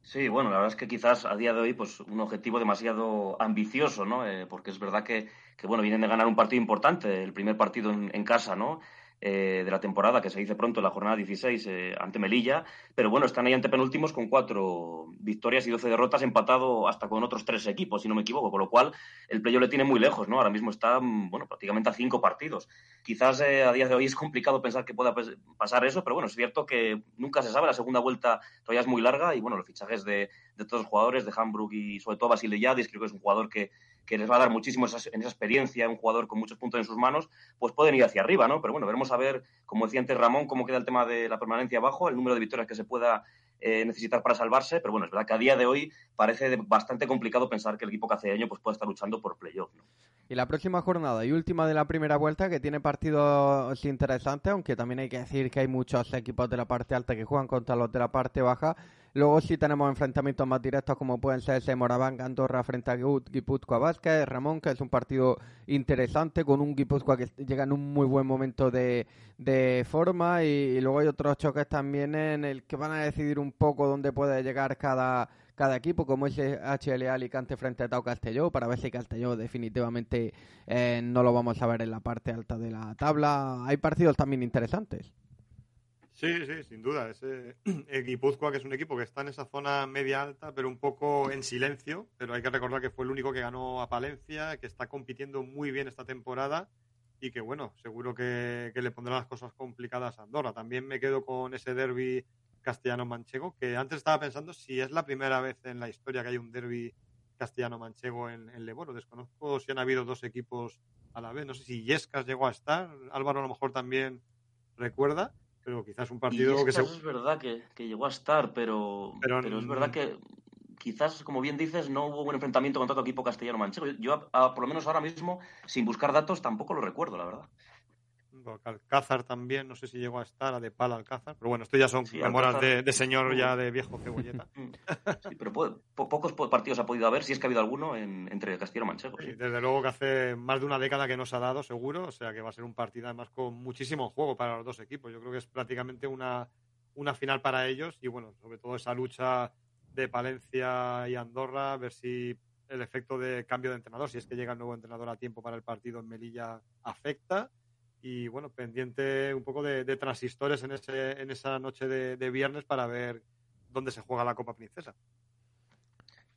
Sí, bueno, la verdad es que quizás a día de hoy pues un objetivo demasiado ambicioso, ¿no? Eh, porque es verdad que, que, bueno, vienen de ganar un partido importante, el primer partido en, en casa, ¿no? Eh, de la temporada, que se dice pronto en la jornada 16 eh, ante Melilla, pero bueno, están ahí ante penúltimos con cuatro victorias y doce derrotas, empatado hasta con otros tres equipos, si no me equivoco, con lo cual el playo le tiene muy lejos, ¿no? Ahora mismo está, mm, bueno, prácticamente a cinco partidos. Quizás eh, a día de hoy es complicado pensar que pueda pasar eso, pero bueno, es cierto que nunca se sabe, la segunda vuelta todavía es muy larga y bueno, los fichajes de, de todos los jugadores, de Hamburg y sobre todo Basile Yadis, creo que es un jugador que, que les va a dar muchísimo en esa experiencia, un jugador con muchos puntos en sus manos, pues pueden ir hacia arriba, ¿no? Pero bueno, veremos a ver, como decía antes Ramón, cómo queda el tema de la permanencia abajo, el número de victorias que se pueda eh, necesitar para salvarse, pero bueno, es verdad que a día de hoy parece bastante complicado pensar que el equipo cacereño pues pueda estar luchando por playoff, ¿no? Y la próxima jornada y última de la primera vuelta que tiene partidos interesantes, aunque también hay que decir que hay muchos equipos de la parte alta que juegan contra los de la parte baja. Luego sí tenemos enfrentamientos más directos como pueden ser ese Moraván Andorra frente a Guipúzcoa Vázquez, Ramón, que es un partido interesante con un Guipúzcoa que llega en un muy buen momento de, de forma y, luego hay otros choques también en el que van a decidir un poco dónde puede llegar cada cada equipo, como ese HL Alicante frente a Tau Castelló, para ver si Castelló definitivamente eh, no lo vamos a ver en la parte alta de la tabla. Hay partidos también interesantes. Sí, sí, sin duda. Ese *clears throat* Guipúzcoa, que es un equipo que está en esa zona media alta, pero un poco en silencio. Pero hay que recordar que fue el único que ganó a Palencia, que está compitiendo muy bien esta temporada y que, bueno, seguro que, le pondrá las cosas complicadas a Andorra. También me quedo con ese derby castellano-manchego, que antes estaba pensando si es la primera vez en la historia que hay un derby castellano-manchego en, en Leboro. Desconozco si han habido dos equipos a la vez. No sé si Yescas llegó a estar. Álvaro a lo mejor también recuerda. Pero quizás un partido que se... Es verdad que, llegó a estar, pero, pero, es verdad que quizás, como bien dices, no hubo un enfrentamiento con todo equipo castellano-manchego. Yo, por lo menos ahora mismo, sin buscar datos, tampoco lo recuerdo, la verdad. Alcázar también, no sé si llegó a estar, a de pala Alcázar, pero bueno, esto ya son memoras de, señor ya de viejo cebolleta. *laughs* sí, pero pocos partidos ha podido haber, si es que ha habido alguno, entre Castilla y Manchego. Sí. desde luego que hace más de una década que nos ha dado, seguro, o sea que va a ser un partido además con muchísimo juego para los dos equipos. Yo creo que es prácticamente una, una final para ellos y bueno, sobre todo esa lucha de Palencia y Andorra, a ver si el efecto de cambio de entrenador, si es que llega el nuevo entrenador a tiempo para el partido en Melilla, afecta y bueno, pendiente un poco de, transistores en, ese, en esa noche de, viernes para ver dónde se juega la Copa Princesa.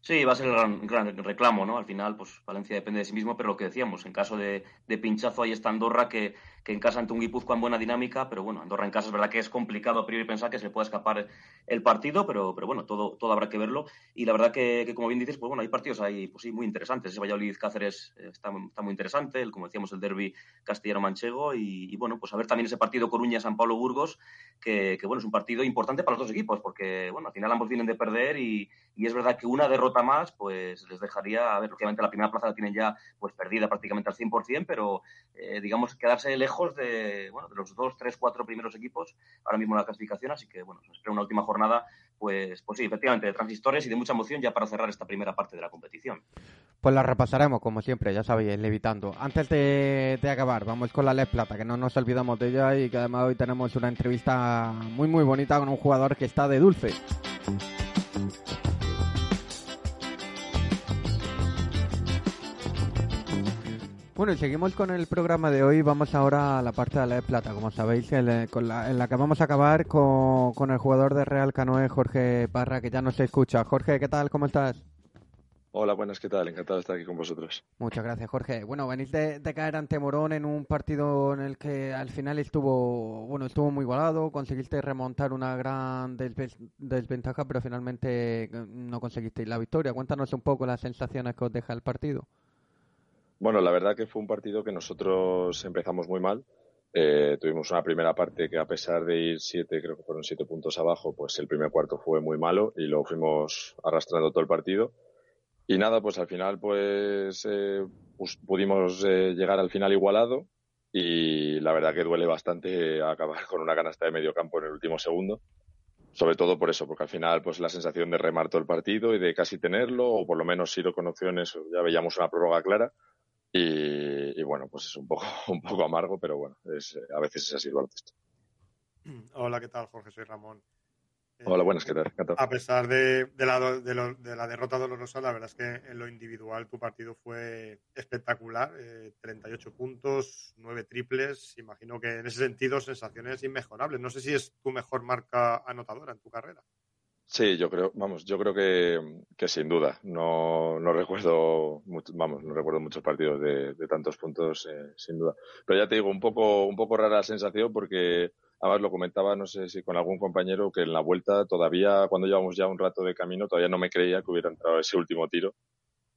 Sí, va a ser el gran, reclamo, ¿no? Al final, pues Valencia depende de sí mismo, pero lo que decíamos, en caso de, de pinchazo ahí está Andorra, que, que en casa ante un Guipúzcoa en buena dinámica, pero bueno, Andorra en casa es verdad que es complicado a priori pensar que se le pueda escapar el partido, pero, pero bueno, todo, todo habrá que verlo. Y la verdad que, como bien dices, pues bueno, hay partidos ahí, pues sí, muy interesantes. Ese Valladolid-Cáceres eh, está, está, muy interesante, el, como decíamos, el derby castellano-manchego, y, bueno, pues a ver también ese partido Coruña-San Pablo-Burgos, que, bueno, es un partido importante para los dos equipos, porque bueno, al final ambos vienen de perder y, y es verdad que una derrota más, pues les dejaría, a ver, lógicamente la primera plaza la tienen ya pues perdida prácticamente al 100%, pero eh, digamos quedarse lejos de, bueno, de los dos, tres, cuatro primeros equipos ahora mismo la clasificación, así que bueno, nos espera una última jornada, pues, pues sí, efectivamente, de transistores y de mucha emoción ya para cerrar esta primera parte de la competición. Pues la repasaremos, como siempre, ya sabéis, levitando. Antes de, de acabar, vamos con la Les Plata, que no nos olvidamos de ella y que además hoy tenemos una entrevista muy, muy bonita con un jugador que está de dulce. Bueno, y seguimos con el programa de hoy. Vamos ahora a la parte de la de plata, como sabéis, en la, que vamos a acabar con, el jugador de Real Canoe, Jorge Parra, que ya nos escucha. Jorge, ¿qué tal? ¿Cómo estás? Hola, buenas, ¿qué tal? Encantado de estar aquí con vosotros. Muchas gracias, Jorge. Bueno, venís de, caer ante Morón en un partido en el que al final estuvo, bueno, estuvo muy igualado, conseguiste remontar una gran desventaja, pero finalmente no conseguisteis la victoria. Cuéntanos un poco las sensaciones que os deja el partido. Bueno, la verdad que fue un partido que nosotros empezamos muy mal. Eh, tuvimos una primera parte que a pesar de ir siete, creo que fueron siete puntos abajo, pues el primer cuarto fue muy malo y lo fuimos arrastrando todo el partido. Y nada, pues al final pues, eh, pudimos eh, llegar al final igualado y la verdad que duele bastante acabar con una canasta de medio campo en el último segundo. Sobre todo por eso, porque al final pues la sensación de remar todo el partido y de casi tenerlo, o por lo menos lo con opciones, ya veíamos una prórroga clara y, bueno, pues es un poco, *laughs* un poco amargo, pero bueno, es, a veces es así el baloncesto. *clears throat* Hola, ¿qué tal, Jorge? Soy Ramón. Hola, buenas, ¿qué tal? A pesar de, de, la, de, la, derrota dolorosa, la verdad es que en lo individual tu partido fue espectacular. 38 eh, puntos, 9 triples. Imagino que en ese sentido sensaciones inmejorables. No sé si es tu mejor marca anotadora en tu carrera. Sí, yo creo, vamos, yo creo que, sin duda. No, no recuerdo, vamos, no recuerdo muchos partidos de, tantos puntos, eh, sin duda. Pero ya te digo, un poco, un poco rara la sensación porque además lo comentaba, no sé si con algún compañero, que en la vuelta todavía, cuando llevamos ya un rato de camino, todavía no me creía que hubiera entrado ese último tiro.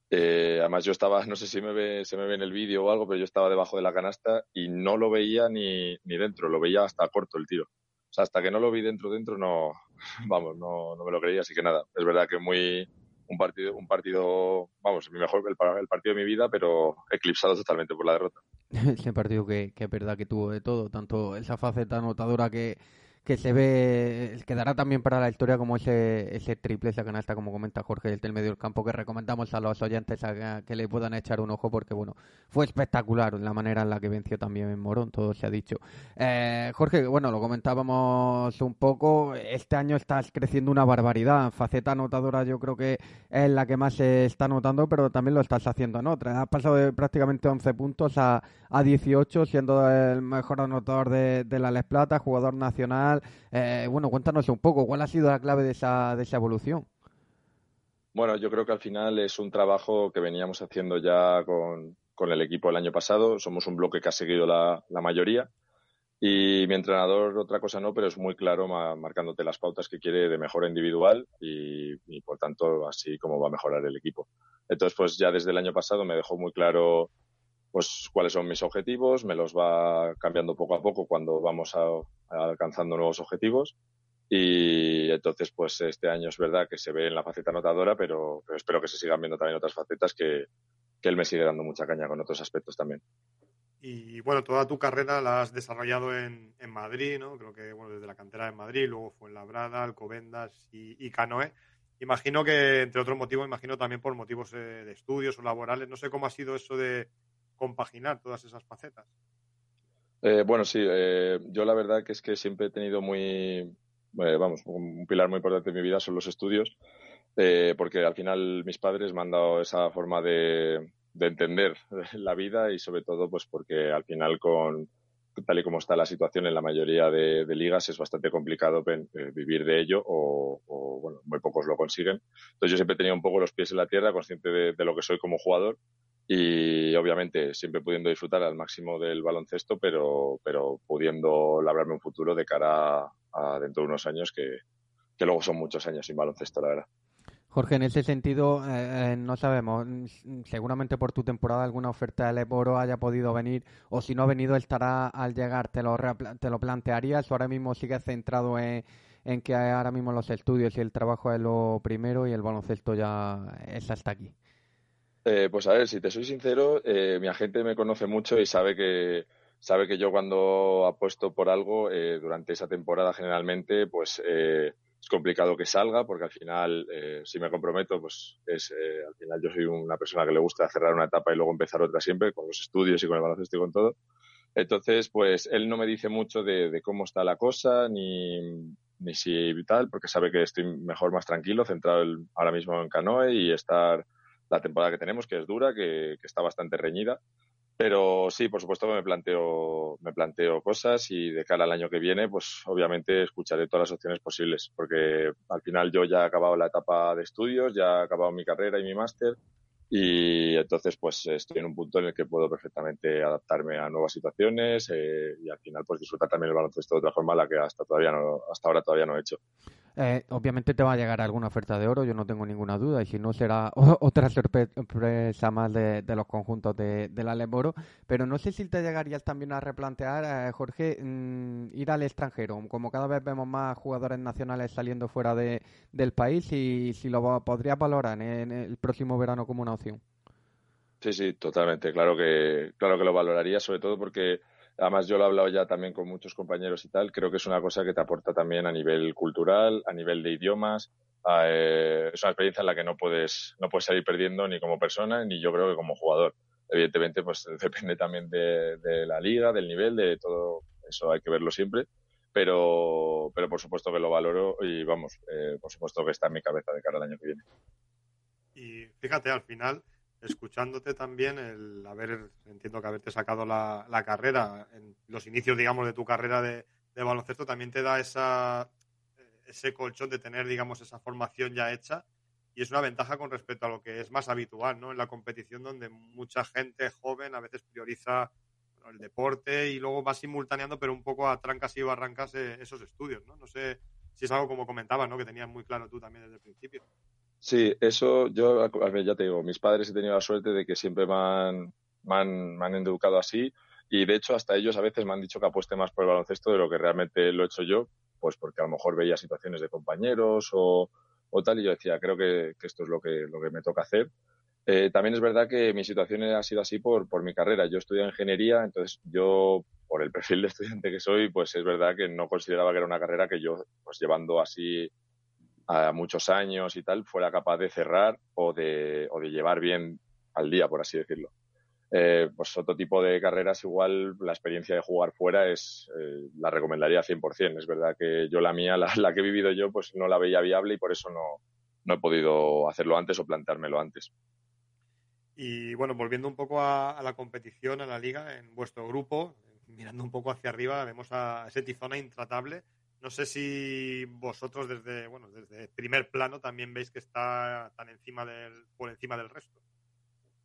Eh, además yo estaba, no sé si me ve, se me ve en el vídeo o algo, pero yo estaba debajo de la canasta y no lo veía ni, ni dentro, lo veía hasta corto el tiro sea, hasta que no lo vi dentro dentro no, *laughs* vamos, no, no me lo creía, así que nada, es verdad que muy un partido, un partido, vamos, mi mejor el, el partido de mi vida, pero eclipsado totalmente por la derrota. *laughs* Ese partido que, que es verdad que tuvo de todo, tanto esa faceta anotadora que que se ve, quedará también para la historia como ese, ese triple, esa canasta, como comenta Jorge, del medio del campo, que recomendamos a los oyentes a, que le puedan echar un ojo, porque bueno, fue espectacular la manera en la que venció también en Morón, todo se ha dicho. Eh, Jorge, bueno, lo comentábamos un poco, este año estás creciendo una barbaridad, faceta anotadora yo creo que es la que más se está notando, pero también lo estás haciendo en otra. Has pasado de prácticamente 11 puntos a, a 18, siendo el mejor anotador de la Les Plata, jugador nacional eh, bueno, cuéntanos un poco, ¿cuál ha sido la clave de esa, de esa evolución? Bueno, yo creo que al final es un trabajo que veníamos haciendo ya con, el equipo el año pasado. Somos un bloque que ha seguido la, mayoría. Y mi entrenador, otra cosa no, pero es muy claro marcándote las pautas que quiere de mejora individual y, por tanto así como va a mejorar el equipo. Entonces, pues ya desde el año pasado me dejó muy claro pues cuáles son mis objetivos, me los va cambiando poco a poco cuando vamos alcanzando nuevos objetivos. Y entonces, pues este año es verdad que se ve en la faceta anotadora, pero, espero que se sigan viendo también otras facetas que, que él me sigue dando mucha caña con otros aspectos también. Y bueno, toda tu carrera la has desarrollado en, en Madrid, ¿no? Creo que bueno, desde la cantera de Madrid, luego fue en Labrada, Alcobendas y, y Canoe. Imagino que, entre otros motivos, imagino también por motivos eh, de estudios o laborales. No sé cómo ha sido eso de compaginar todas esas facetas. Eh, bueno, sí, eh, yo la verdad que es que siempre he tenido muy, vamos, un pilar muy importante en mi vida son los estudios, porque al final mis padres me han dado esa forma de, de entender *laughs* la vida y sobre todo pues porque al final con tal y como está la situación en la mayoría de, ligas es bastante complicado eh, vivir de ello o, muy pocos lo consiguen entonces yo siempre he tenido un poco los pies en la tierra consciente de, lo que soy como jugador y obviamente siempre pudiendo disfrutar al máximo del baloncesto pero pero pudiendo labrarme un futuro de cara a, dentro de unos años que, que luego son muchos años sin baloncesto la verdad. Jorge, en ese sentido, eh, eh, no sabemos, mm, seguramente por tu temporada alguna oferta de Leboro haya podido venir, o si no ha venido, estará al llegar, ¿te lo, te lo plantearías o ahora mismo sigues centrado en, que ahora mismo los estudios y el trabajo es lo primero y el baloncesto ya es hasta aquí? Eh, pues a ver, si te soy sincero, mi agente me conoce mucho y sabe que sabe que yo cuando apuesto por algo durante esa temporada generalmente, pues es complicado que salga porque al final, eh, si me comprometo, pues es, eh, al final yo soy una persona que le gusta cerrar una etapa y luego empezar otra siempre, con los estudios y con el baloncesto y con todo. Entonces, pues él no me dice mucho de, cómo está la cosa, ni, ni si tal, porque sabe que estoy mejor, más tranquilo, centrado ahora mismo en canoe y estar la temporada que tenemos, que es dura, que, que está bastante reñida. Pero sí, por supuesto me planteo, me planteo cosas y de cara al año que viene, pues obviamente escucharé todas las opciones posibles, porque al final yo ya he acabado la etapa de estudios, ya he acabado mi carrera y mi máster, y entonces pues estoy en un punto en el que puedo perfectamente adaptarme a nuevas situaciones eh, y al final pues disfrutar también el baloncesto de otra forma la que hasta todavía hasta ahora todavía no he hecho. Eh, obviamente te va a llegar alguna oferta de oro, yo no tengo ninguna duda, y si no será *laughs* otra sorpresa más de, los conjuntos de, de, la Leboro, pero no sé si te llegarías también a replantear, eh, Jorge, mm, ir al extranjero, como cada vez vemos más jugadores nacionales saliendo fuera de, del país, y si lo podrías valorar en el próximo verano como una opción. Sí, sí, totalmente, claro que, claro que lo valoraría, sobre todo porque Además, yo lo he hablado ya también con muchos compañeros y tal. Creo que es una cosa que te aporta también a nivel cultural, a nivel de idiomas. Eh, es una experiencia en la que no puedes, no puedes salir perdiendo ni como persona ni yo creo que como jugador. Evidentemente, pues *laughs* depende también de, la liga, del nivel, de todo. Eso hay que verlo siempre. Pero, pero por supuesto que lo valoro y vamos, eh, por supuesto que está en mi cabeza de cara al año que viene. Y fíjate, al final, escuchándote también, el haber, entiendo que haberte sacado la, carrera, en los inicios, digamos, de tu carrera de, baloncesto, también te da esa, ese colchón de tener, digamos, esa formación ya hecha. Y es una ventaja con respecto a lo que es más habitual, ¿no? En la competición donde mucha gente joven a veces prioriza el deporte y luego va simultaneando, pero un poco a trancas y barrancas eh, esos estudios, ¿no? No sé si es algo como comentabas, ¿no? Que tenías muy claro tú también desde el principio. Sí, eso yo, ya te digo, mis padres he tenido la suerte de que siempre me han, me han, educado así y de hecho hasta ellos a veces me han dicho que apueste más por el baloncesto de lo que realmente lo he hecho yo, pues porque a lo mejor veía situaciones de compañeros o, tal y yo decía, creo que, esto es lo que, lo que me toca hacer. Eh, también es verdad que mi situación ha sido así por, por mi carrera. Yo estudié ingeniería, entonces yo, por el *laughs* perfil de estudiante que soy, pues es verdad que no consideraba que era una carrera que yo, pues llevando así a muchos años y tal, fuera capaz de cerrar o de, o de llevar bien al día, por así decirlo. Eh, pues otro tipo de carreras, igual la experiencia de jugar fuera es eh, la recomendaría 100%. Es verdad que yo la mía, la, que he vivido yo, pues no la veía viable y por eso no, no he podido hacerlo antes o planteármelo antes. Y bueno, volviendo un poco a, la competición, a la liga, en vuestro grupo, mirando un poco hacia arriba, vemos a ese Tizona intratable no sé si vosotros desde, bueno, desde primer plano también veis que está tan encima del, por encima del resto.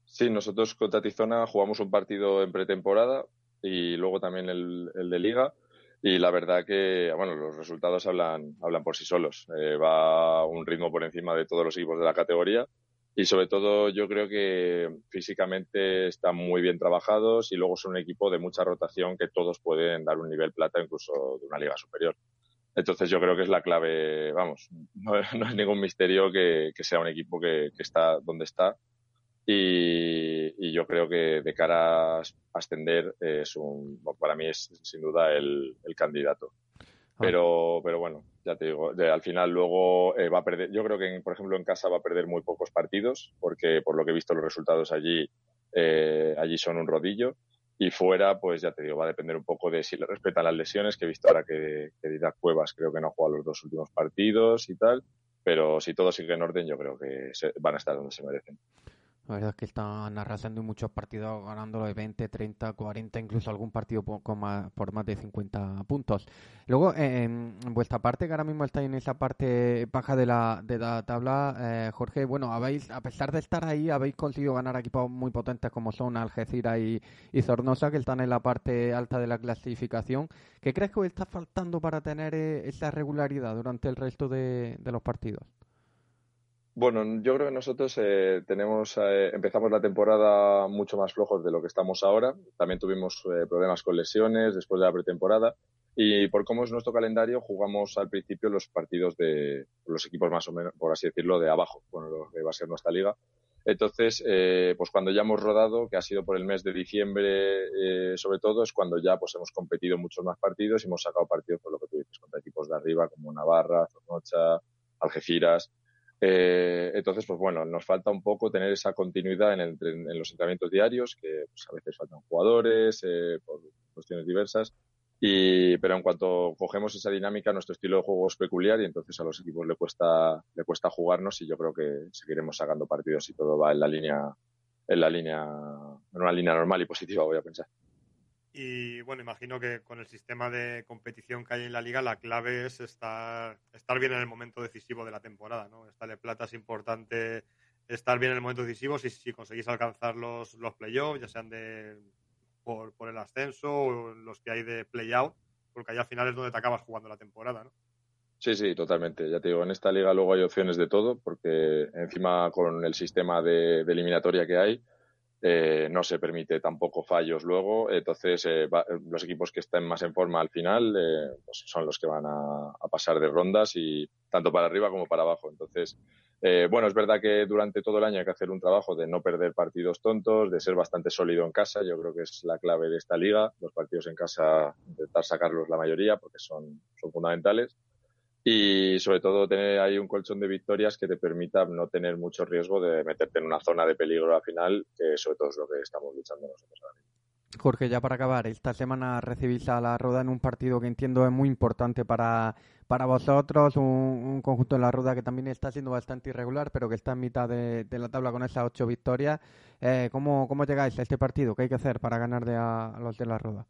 Sí, nosotros con Tatizona jugamos un partido en pretemporada y luego también el, de liga y la verdad que bueno los resultados hablan hablan por sí solos eh, va un ritmo por encima de todos los equipos de la categoría y sobre todo yo creo que físicamente están muy bien trabajados y luego son un equipo de mucha rotación que todos pueden dar un nivel plata incluso de una liga superior. Entonces yo creo que es la clave, vamos, no, *laughs* es ningún misterio que, sea un equipo que, está donde está y, yo creo que de cara a ascender es un, para mí es sin duda el candidato. Ah. Pero, pero bueno, ya te digo, al final luego eh, va a perder. Yo creo que, por ejemplo, en casa va a perder muy pocos partidos, porque por lo que he visto los resultados allí, eh, allí son un rodillo. Y fuera, pues ya te digo, va a depender un poco de si le respetan las lesiones, que he visto ahora que, que Cuevas creo que no ha jugado los dos últimos partidos y tal. Pero si todo sigue en orden, yo creo que van a estar donde se merecen. La verdad es que están arrasando muchos partidos, ganándolo de 20, 30, 40, incluso algún partido por, más, por más de 50 puntos. Luego, en vuestra parte, que ahora mismo estáis en esa parte baja de la, de la tabla, eh, Jorge, bueno, habéis, a pesar de estar ahí, habéis conseguido ganar equipos muy potentes como son Algeciras y, y Zornosa, que están en la parte alta de la clasificación. ¿Qué crees que os está faltando para tener eh, esa regularidad durante el resto de los partidos? Bueno, yo creo que nosotros eh, tenemos, eh, empezamos la temporada mucho más flojos de lo que estamos ahora. También tuvimos eh, problemas con lesiones después de la pretemporada. Y por cómo es nuestro calendario, jugamos al principio los partidos de los equipos más o menos, por así decirlo, de abajo, bueno, lo que va a ser nuestra liga. Entonces, pues cuando ya hemos rodado, que ha sido por el mes de diciembre sobre todo, es cuando ya pues hemos competido muchos más partidos y hemos sacado partidos por lo que tú dices, contra equipos de arriba como Navarra, Zornocha, Algeciras. Eh, entonces, pues bueno, nos falta un poco tener esa continuidad en, los entrenamientos diarios, que pues, a veces faltan jugadores eh, por cuestiones diversas. Y, pero en cuanto cogemos esa dinámica, nuestro estilo de juego es peculiar y entonces a los equipos le cuesta, le cuesta jugarnos y yo creo que seguiremos sacando partidos y todo va en la línea, en la línea, en una línea normal y positiva, voy a pensar. Y bueno, imagino que con el sistema de competición que hay en la liga, la clave es estar, estar bien en el momento decisivo de la temporada, ¿no? Esta de plata es importante estar bien en el momento decisivo si, si conseguís alcanzar los, los playoffs, ya sean de por, por el ascenso o los que hay de playout, porque ahí al final es donde te acabas jugando la temporada, ¿no? Sí, sí, totalmente. Ya te digo, en esta liga luego hay opciones de todo, porque encima con el sistema de eliminatoria que hay, eh, no se permite tampoco fallos luego, entonces eh, los equipos que estén más en forma al final eh, pues son los que van a, pasar de rondas y tanto para arriba como para abajo. Entonces, bueno, es verdad que durante todo el año hay que hacer un trabajo de no perder partidos tontos, de ser bastante sólido en casa. Yo creo que es la clave de esta liga. Los partidos en casa, intentar sacarlos la mayoría porque son, son fundamentales y sobre todo tener ahí un colchón de victorias que te permita no tener mucho riesgo de meterte en una zona de peligro al final, que sobre todo es lo que estamos luchando nosotros ahora. Jorge, ya para acabar, esta semana recibís a la Rueda en un partido que entiendo es muy importante para, para vosotros, un, conjunto de la Rueda que también está siendo bastante irregular, pero que está en mitad de, la tabla con esas ocho victorias. Eh, ¿cómo, ¿Cómo llegáis a este partido? ¿Qué hay que hacer para ganar de a los de la Rueda?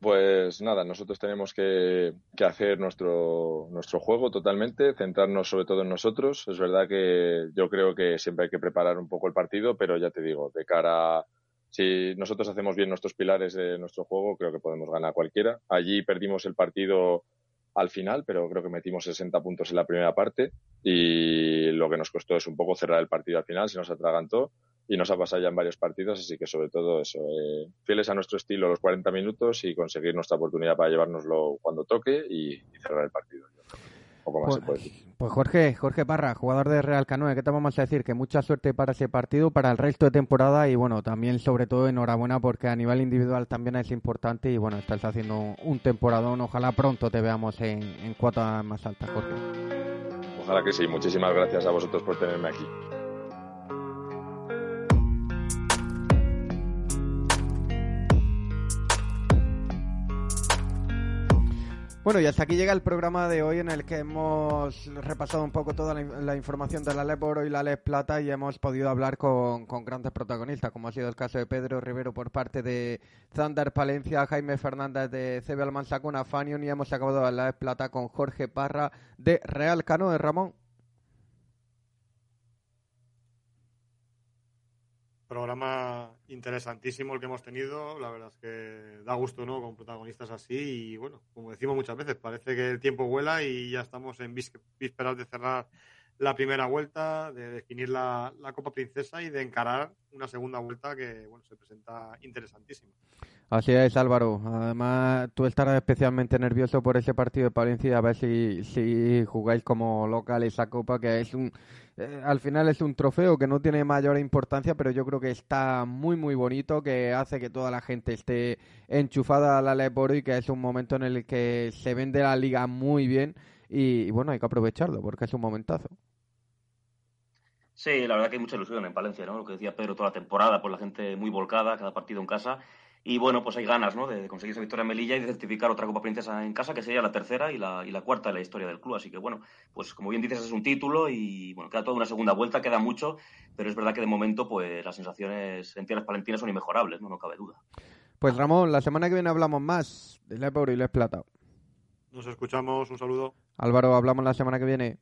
Pues nada, nosotros tenemos que, hacer nuestro, nuestro juego totalmente, centrarnos sobre todo en nosotros. Es verdad que yo creo que siempre hay que preparar un poco el partido, pero ya te digo, de cara si nosotros hacemos bien nuestros pilares de nuestro juego, creo que podemos ganar cualquiera. Allí perdimos el partido al final, pero creo que metimos 60 puntos en la primera parte y lo que nos costó es un poco cerrar el partido al final, se nos atragantó y nos ha pasado ya en varios partidos, así que sobre todo eso, eh, fieles a nuestro estilo los 40 minutos y conseguir nuestra oportunidad para llevárnoslo cuando toque y, cerrar el partido. poco más pues, pues, Jorge, Jorge Parra, jugador de Real Canoe, ¿qué te vamos a decir? Que mucha suerte para ese partido, para el resto de temporada y bueno, también sobre todo enhorabuena porque a nivel individual también es importante y bueno, estás haciendo un temporadón, ojalá pronto te veamos en, en cuotas más altas, Jorge. Ojalá que sí, muchísimas gracias a vosotros por tenerme aquí. Bueno, y hasta aquí llega el programa de hoy en el que hemos repasado un poco toda la, información de la LEP Oro y la LEP Plata y hemos podido hablar con, grandes protagonistas, como ha sido el caso de Pedro Rivero por parte de Zander Palencia, Jaime Fernández de CB Almansa con Afanion y hemos acabado la LEP Plata con Jorge Parra de Real Cano de Ramón. Programa interesantísimo el que hemos tenido. La verdad es que da gusto, ¿no? Con protagonistas así. Y bueno, como decimos muchas veces, parece que el tiempo vuela y ya estamos en vísperas de cerrar la primera vuelta, de definir la, la, Copa Princesa y de encarar una segunda vuelta que bueno, se presenta interesantísima. Así es, Álvaro. Además, tú estarás especialmente nervioso por ese partido de Palencia, a ver si, si jugáis como local esa Copa, que es un... Eh, al final es un trofeo que no tiene mayor importancia, pero yo creo que está muy, muy bonito, que hace que toda la gente esté enchufada a la Leporo y que es un momento en el que se vende la liga muy bien y, bueno, hay que aprovecharlo porque es un momentazo. Sí, la verdad que hay mucha ilusión en Palencia, ¿no? Lo que decía Pedro, toda la temporada, por la gente muy volcada, cada partido en casa. Y bueno, pues hay ganas, ¿no? De, conseguir esa victoria en Melilla y de certificar otra Copa Princesa en casa, que sería la tercera y la, y la cuarta de la historia del club. Así que bueno, pues como bien dices, es un título y bueno, queda toda una segunda vuelta, queda mucho, pero es verdad que de momento, pues las sensaciones en tierras palentinas son inmejorables, ¿no? No cabe duda. Pues Ramón, la semana que viene hablamos más de Le y Le Plata. Nos escuchamos, un saludo. Álvaro, hablamos la semana que viene.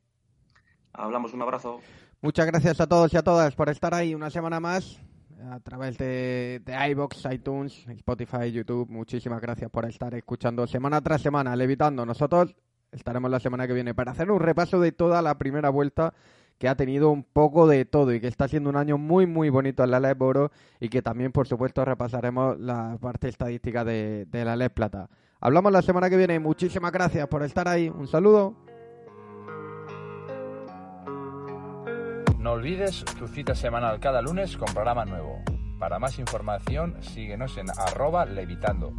Hablamos, un abrazo. Muchas gracias a todos y a todas por estar ahí una semana más a través de, de iBox, iTunes, Spotify, YouTube. Muchísimas gracias por estar escuchando semana tras semana, levitando. Nosotros estaremos la semana que viene para hacer un repaso de toda la primera vuelta que ha tenido un poco de todo y que está siendo un año muy muy bonito en la LED Oro y que también por supuesto repasaremos la parte estadística de, de la LED Plata. Hablamos la semana que viene. Muchísimas gracias por estar ahí. Un saludo. No olvides tu cita semanal cada lunes con programa nuevo. Para más información, síguenos en arroba levitando.